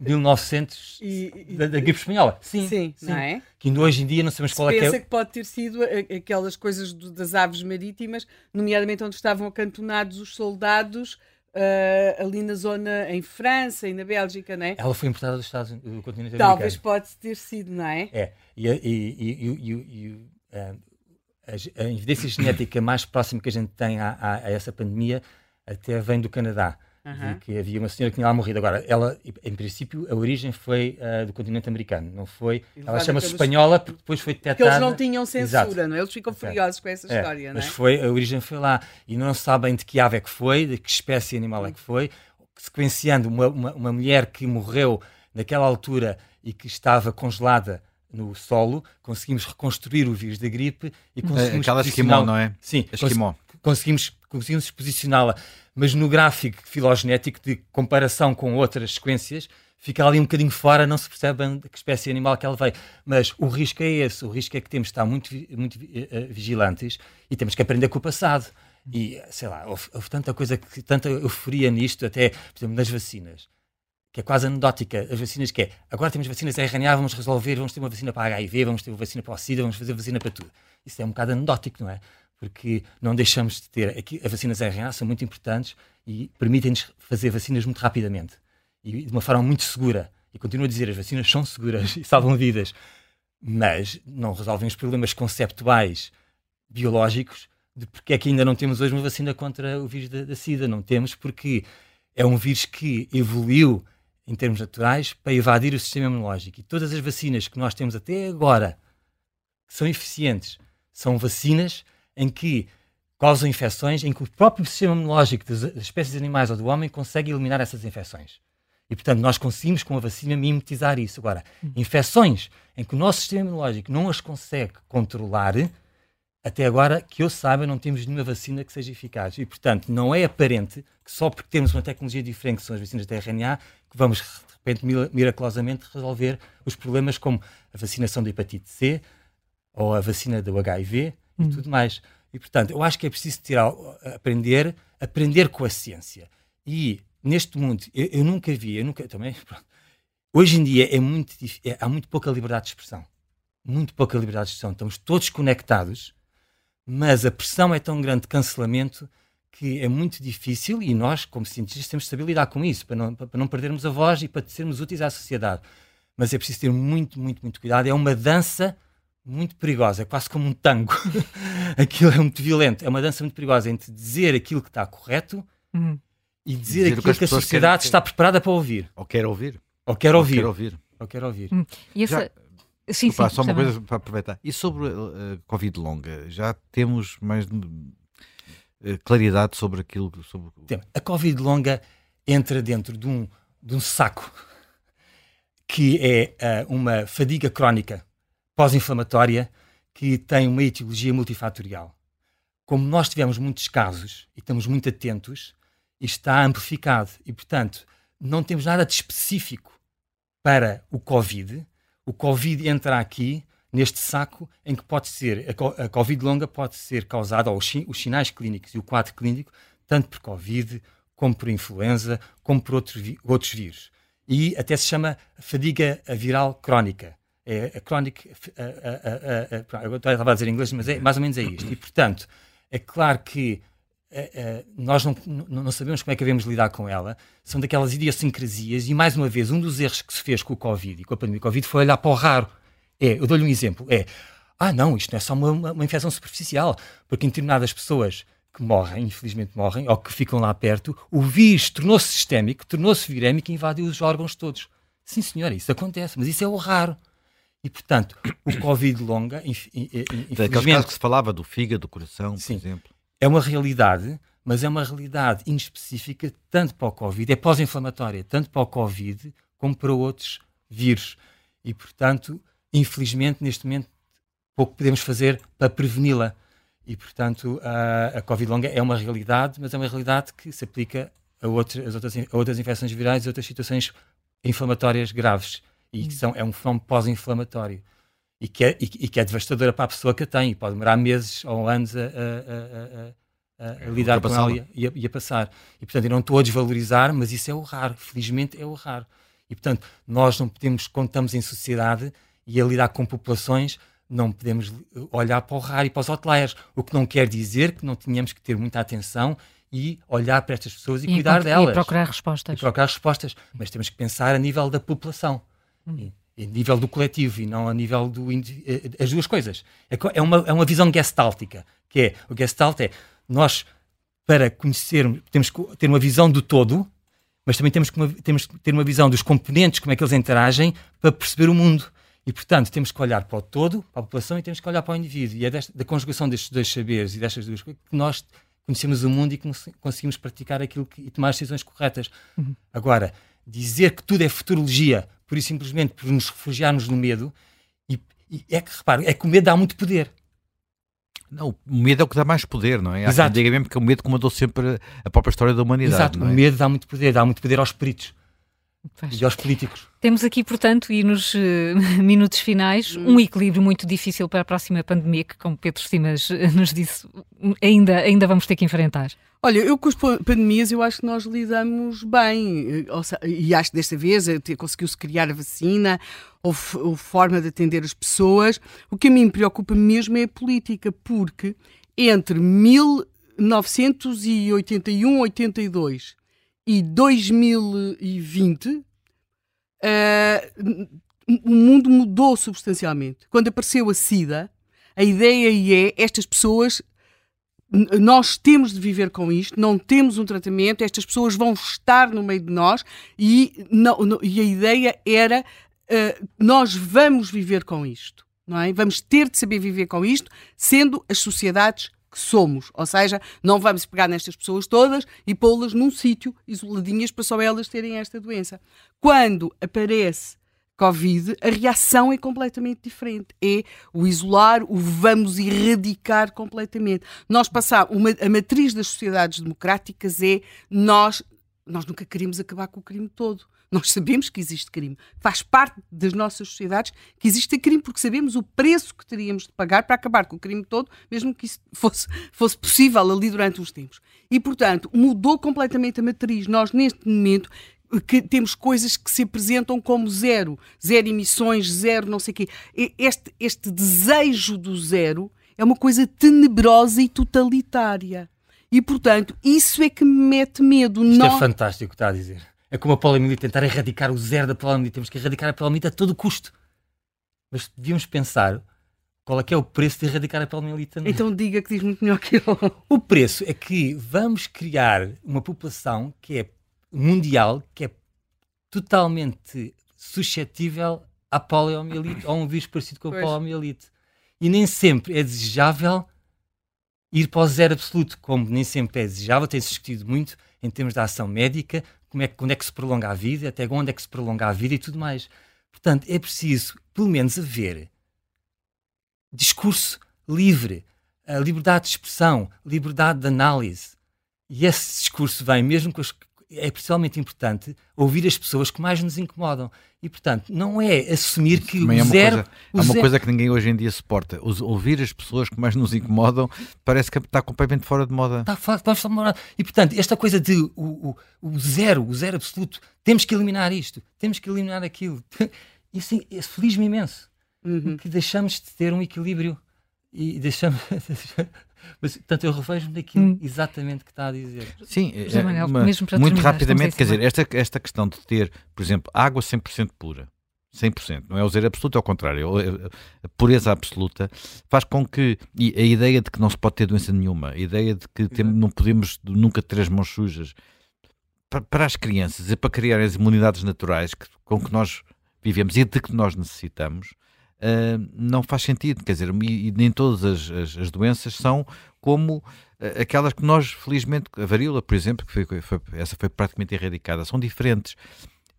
1900 e, e, da, da, gripe espanhola. Sim,
sim, sim. Não é?
Que ainda hoje em dia não sabemos qual
Se
é que
é. pensa que pode ter sido aquelas coisas do, das aves marítimas, nomeadamente onde estavam acantonados os soldados uh, ali na zona em França e na Bélgica, não é?
Ela foi importada dos Estados Unidos, do continente
Talvez pode ter sido, não é?
É. E, e, e a, a, evidência genética mais próxima que a gente tem a, a, a essa pandemia até vem do Canadá Uhum. que havia uma senhora que tinha lá morrido. Agora, ela, em princípio, a origem foi uh, do continente americano, não foi. ela chama-se pelos... espanhola porque depois foi detectada. Porque
eles não tinham censura, Exato. não é? Eles ficam furiosos com essa é, história, não
é? Mas foi, a origem foi lá. E não sabem de que ave é que foi, de que espécie animal é que foi. Sequenciando uma, uma, uma mulher que morreu naquela altura e que estava congelada no solo, conseguimos reconstruir o vírus da gripe e é, conseguimos.
Aquela esquimó, não é?
Sim, esquimó. Conseguimos, conseguimos posicioná-la mas no gráfico filogenético de comparação com outras sequências, fica ali um bocadinho fora, não se percebe de que espécie animal que ela veio. Mas o risco é esse, o risco é que temos de estar muito, muito uh, vigilantes e temos que aprender com o passado. E, sei lá, houve, houve tanta coisa, que, tanta euforia nisto, até, por exemplo, nas vacinas, que é quase anedótica. As vacinas que é, agora temos vacinas RNA, vamos resolver, vamos ter uma vacina para HIV, vamos ter uma vacina para o SIDA, vamos fazer vacina para tudo. Isso é um bocado anedótico, não é? porque não deixamos de ter. Aqui, as vacinas RNA são muito importantes e permitem-nos fazer vacinas muito rapidamente e de uma forma muito segura. E continuo a dizer, as vacinas são seguras <laughs> e salvam vidas, mas não resolvem os problemas conceptuais biológicos de porque é que ainda não temos hoje uma vacina contra o vírus da, da SIDA. Não temos porque é um vírus que evoluiu em termos naturais para evadir o sistema imunológico. E todas as vacinas que nós temos até agora, que são eficientes, são vacinas em que causam infecções, em que o próprio sistema imunológico das, espécies animais ou do homem consegue eliminar essas infecções. E, portanto, nós conseguimos com a vacina mimetizar isso. Agora, hum. infecções em que o nosso sistema imunológico não as consegue controlar, até agora, que eu saiba, não temos nenhuma vacina que seja eficaz. E, portanto, não é aparente que só porque temos uma tecnologia diferente, que são as vacinas de RNA, que vamos, de repente, miraculosamente resolver os problemas como a vacinação da hepatite C ou a vacina do HIV e hum. tudo mais. E, portanto, eu acho que é preciso tirar, aprender, aprender com a ciência. E, neste mundo, eu, eu nunca vi, eu nunca, também, pronto, hoje em dia é muito, é, há muito pouca liberdade de expressão. Muito pouca liberdade de expressão. Estamos todos conectados, mas a pressão é tão grande de cancelamento que é muito difícil e nós, como cientistas, temos de saber lidar com isso, para não, para não perdermos a voz e para sermos úteis à sociedade. Mas é preciso ter muito, muito, muito cuidado. É uma dança muito perigosa, é quase como um tango. <laughs> aquilo é muito violento. É uma dança muito perigosa entre dizer aquilo que está correto uhum. e dizer, dizer aquilo que, que a sociedade querem... está preparada para ouvir.
Ou quer ouvir.
Ou quer ouvir.
Ou quer ouvir.
Ou quer ouvir.
Hum. E essa... Já...
Sim, Opa, sim, só uma coisa para aproveitar. E sobre a uh, Covid longa, já temos mais uh, claridade sobre aquilo? Sobre...
A Covid longa entra dentro de um, de um saco que é uh, uma fadiga crónica pós-inflamatória que tem uma etiologia multifatorial. Como nós tivemos muitos casos e estamos muito atentos, isto está amplificado e, portanto, não temos nada de específico para o Covid. O Covid entra aqui neste saco em que pode ser, a Covid longa pode ser causada, ou os sinais clínicos e o quadro clínico, tanto por Covid, como por influenza, como por outro, outros vírus. E até se chama fadiga viral crónica. É a chronic. A, a, a, eu estava a dizer em inglês, mas é, mais ou menos é isto. E, portanto, é claro que nós não, não, sabemos como é que devemos lidar com ela, são daquelas idiosincrasias, e mais uma vez, um dos erros que se fez com o Covid e com a pandemia do Covid foi olhar para o raro. É, eu dou-lhe um exemplo: é, ah, não, isto não é só uma, uma, uma infecção superficial, porque em determinadas pessoas que morrem, infelizmente morrem, ou que ficam lá perto, o vírus tornou-se sistémico, tornou-se virémico e invadiu os órgãos todos. Sim, senhora, isso acontece, mas isso é o raro. E, portanto, o Covid longa, infelizmente...
Aqueles casos que se falava do fígado, do coração, sim, por exemplo.
É uma realidade, mas é uma realidade inespecífica tanto para o Covid, é pós-inflamatória, tanto para o Covid como para outros vírus. E, portanto, infelizmente, neste momento, pouco podemos fazer para preveni-la. E, portanto, a, a Covid longa é uma realidade, mas é uma realidade que se aplica a outras, outras, a outras infecções virais e outras situações inflamatórias graves. E que são, é um fenómeno pós-inflamatório. E que, é, e, e, que é devastadora para a pessoa que a tem. E pode demorar meses ou anos a, a, a, a é, lidar com ela e a, e a, passar. E, portanto, eu não estou a desvalorizar, mas isso é o raro. Felizmente é o raro. E, portanto, nós não podemos, quando estamos em sociedade e a lidar com populações, não podemos olhar para o raro e para os outliers, o que não quer dizer que não tenhamos que ter muita atenção e olhar para estas pessoas e, e cuidar delas.
E procurar respostas.
E procurar respostas. Mas temos que pensar a nível da população, hum. A nível do coletivo e não a nível do. Eh, as duas coisas. É, é uma, é uma visão gestáltica, que é, o gestalt é, nós, para conhecermos, temos que ter uma visão do todo, mas também temos que, uma, temos que ter uma visão dos componentes, como é que eles interagem, para perceber o mundo. E, portanto, temos que olhar para o todo, para a população, e temos que olhar para o indivíduo. E é desta, da conjugação destes dois saberes e destas duas coisas que nós conhecemos o mundo e conseguimos praticar aquilo que, e tomar as decisões corretas. Uhum. Agora, dizer que tudo é futurologia, por isso simplesmente por nos refugiarmos no medo, e, e é que, repare, é que o medo dá muito poder.
Não, o medo é o que dá mais poder, não é? Exato. Diga mesmo que o medo comandou sempre a própria história da humanidade.
Exato,
é?
o medo dá muito poder, dá muito poder aos espíritos. Faz. E aos políticos.
Temos aqui, portanto, e nos uh, minutos finais, um equilíbrio muito difícil para a próxima pandemia, que, como Pedro Simas uh, nos disse, ainda, ainda vamos ter que enfrentar.
Olha, eu com as pandemias eu acho que nós lidamos bem eh, e acho que desta vez conseguiu-se criar a vacina, houve, houve forma de atender as pessoas. O que a mim me preocupa mesmo é a política, porque entre 1981 82 e 2020, uh, o mundo mudou substancialmente. Quando apareceu a SIDA, a ideia é estas pessoas nós temos de viver com isto, não temos um tratamento, estas pessoas vão estar no meio de nós e, não, não, e a ideia era uh, nós vamos viver com isto, não é? Vamos ter de saber viver com isto, sendo as sociedades que somos. Ou seja, não vamos pegar nestas pessoas todas e pô-las num sítio isoladinhas para só elas terem esta doença. Quando aparece Covid, a reação é completamente diferente. É o isolar, o vamos erradicar completamente. Nós passamos, uma, a matriz das sociedades democráticas é nós, nós nunca queremos acabar com o crime todo. Nós sabemos que existe crime. Faz parte das nossas sociedades que existe crime, porque sabemos o preço que teríamos de pagar para acabar com o crime todo, mesmo que isso fosse, fosse possível ali durante uns tempos. E, portanto, mudou completamente a matriz. Nós, neste momento, que temos coisas que se apresentam como zero, zero emissões, zero não sei o quê. Este, este desejo do zero é uma coisa tenebrosa e totalitária. E, portanto, isso é que me mete medo.
Isto
não...
é fantástico o que está a dizer. É como a poliomielite, tentar erradicar o zero da poliomielite. Temos que erradicar a poliomielite a todo custo. Mas devíamos pensar qual é que é o preço de erradicar a poliomielite.
Então diga que diz muito melhor que eu.
O preço é que vamos criar uma população que é mundial, que é totalmente suscetível à poliomielite, ou a um vírus parecido com a
Pois.
poliomielite. E nem sempre é desejável ir para o zero absoluto, como nem sempre é desejável, tem-se discutido muito em termos da ação médica, como é, quando é que se prolonga a vida, até onde é que se prolonga a vida e tudo mais. Portanto, é preciso, pelo menos, haver discurso livre, liberdade de expressão, liberdade de análise. E esse discurso vem mesmo com as, é principalmente importante ouvir as pessoas que mais nos incomodam. E, portanto, não é assumir que
Também
o
é uma,
zero...
coisa,
o
há uma
zero-
coisa que ninguém hoje em dia suporta. Os- ouvir as pessoas que mais nos incomodam parece que está completamente fora de moda.
Tá, fa- vamos falar- E portanto, esta coisa de o, o, o zero, o zero absoluto, temos que eliminar isto, temos que eliminar aquilo. <laughs> Isso, isso feliz-me imenso.
Uhum.
Que deixamos de ter um equilíbrio e deixamos. <laughs> Mas, portanto, eu revejo-me daquilo
Hum.
exatamente que está a dizer.
Sim, é-
José Manuel,
uma-
mesmo para
muito
terminar,
rapidamente, quer dizer, esta, esta questão de ter, por exemplo, água 100% pura, 100%, não é o zero absoluto, é ao contrário, a- a pureza absoluta faz com que, e a ideia de que não se pode ter doença nenhuma, a ideia de que tem- não podemos nunca ter as mãos sujas, para, para as crianças e para criar as imunidades naturais que- com que nós vivemos e de que nós necessitamos, ah, não faz sentido, quer dizer, e, e nem todas as, as- as doenças são como ah, aquelas que nós, felizmente, a varíola, por exemplo, que foi, foi- essa foi praticamente erradicada, são diferentes.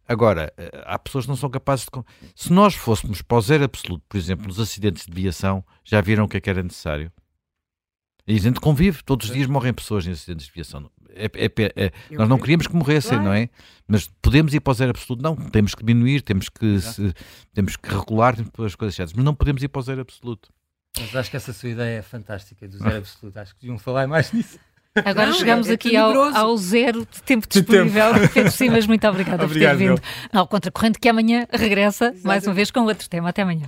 Agora, ah, há pessoas que não são capazes de. Se nós fôssemos para o zero absoluto, por exemplo, nos acidentes de viação, já viram o que é que era necessário? E a gente convive, todos os dias morrem pessoas em acidentes de viação. É- é é- nós não queríamos que morressem,
Claro.
não é? Mas podemos ir para o zero absoluto? Não, temos que diminuir, temos que, se- temos que regular temos que pôr as coisas certas, mas não podemos ir para o zero absoluto.
Mas acho que essa sua ideia é fantástica, do zero <laughs> absoluto. Acho que deviam falar mais nisso.
Agora
Não,
chegamos
é- é
aqui ao, ao zero de tempo
De
disponível. Pedro Simas, muito obrigada
Obrigado,
por ter vindo ao Contracorrente, que amanhã regressa mais uma vez com outro tema. Até amanhã.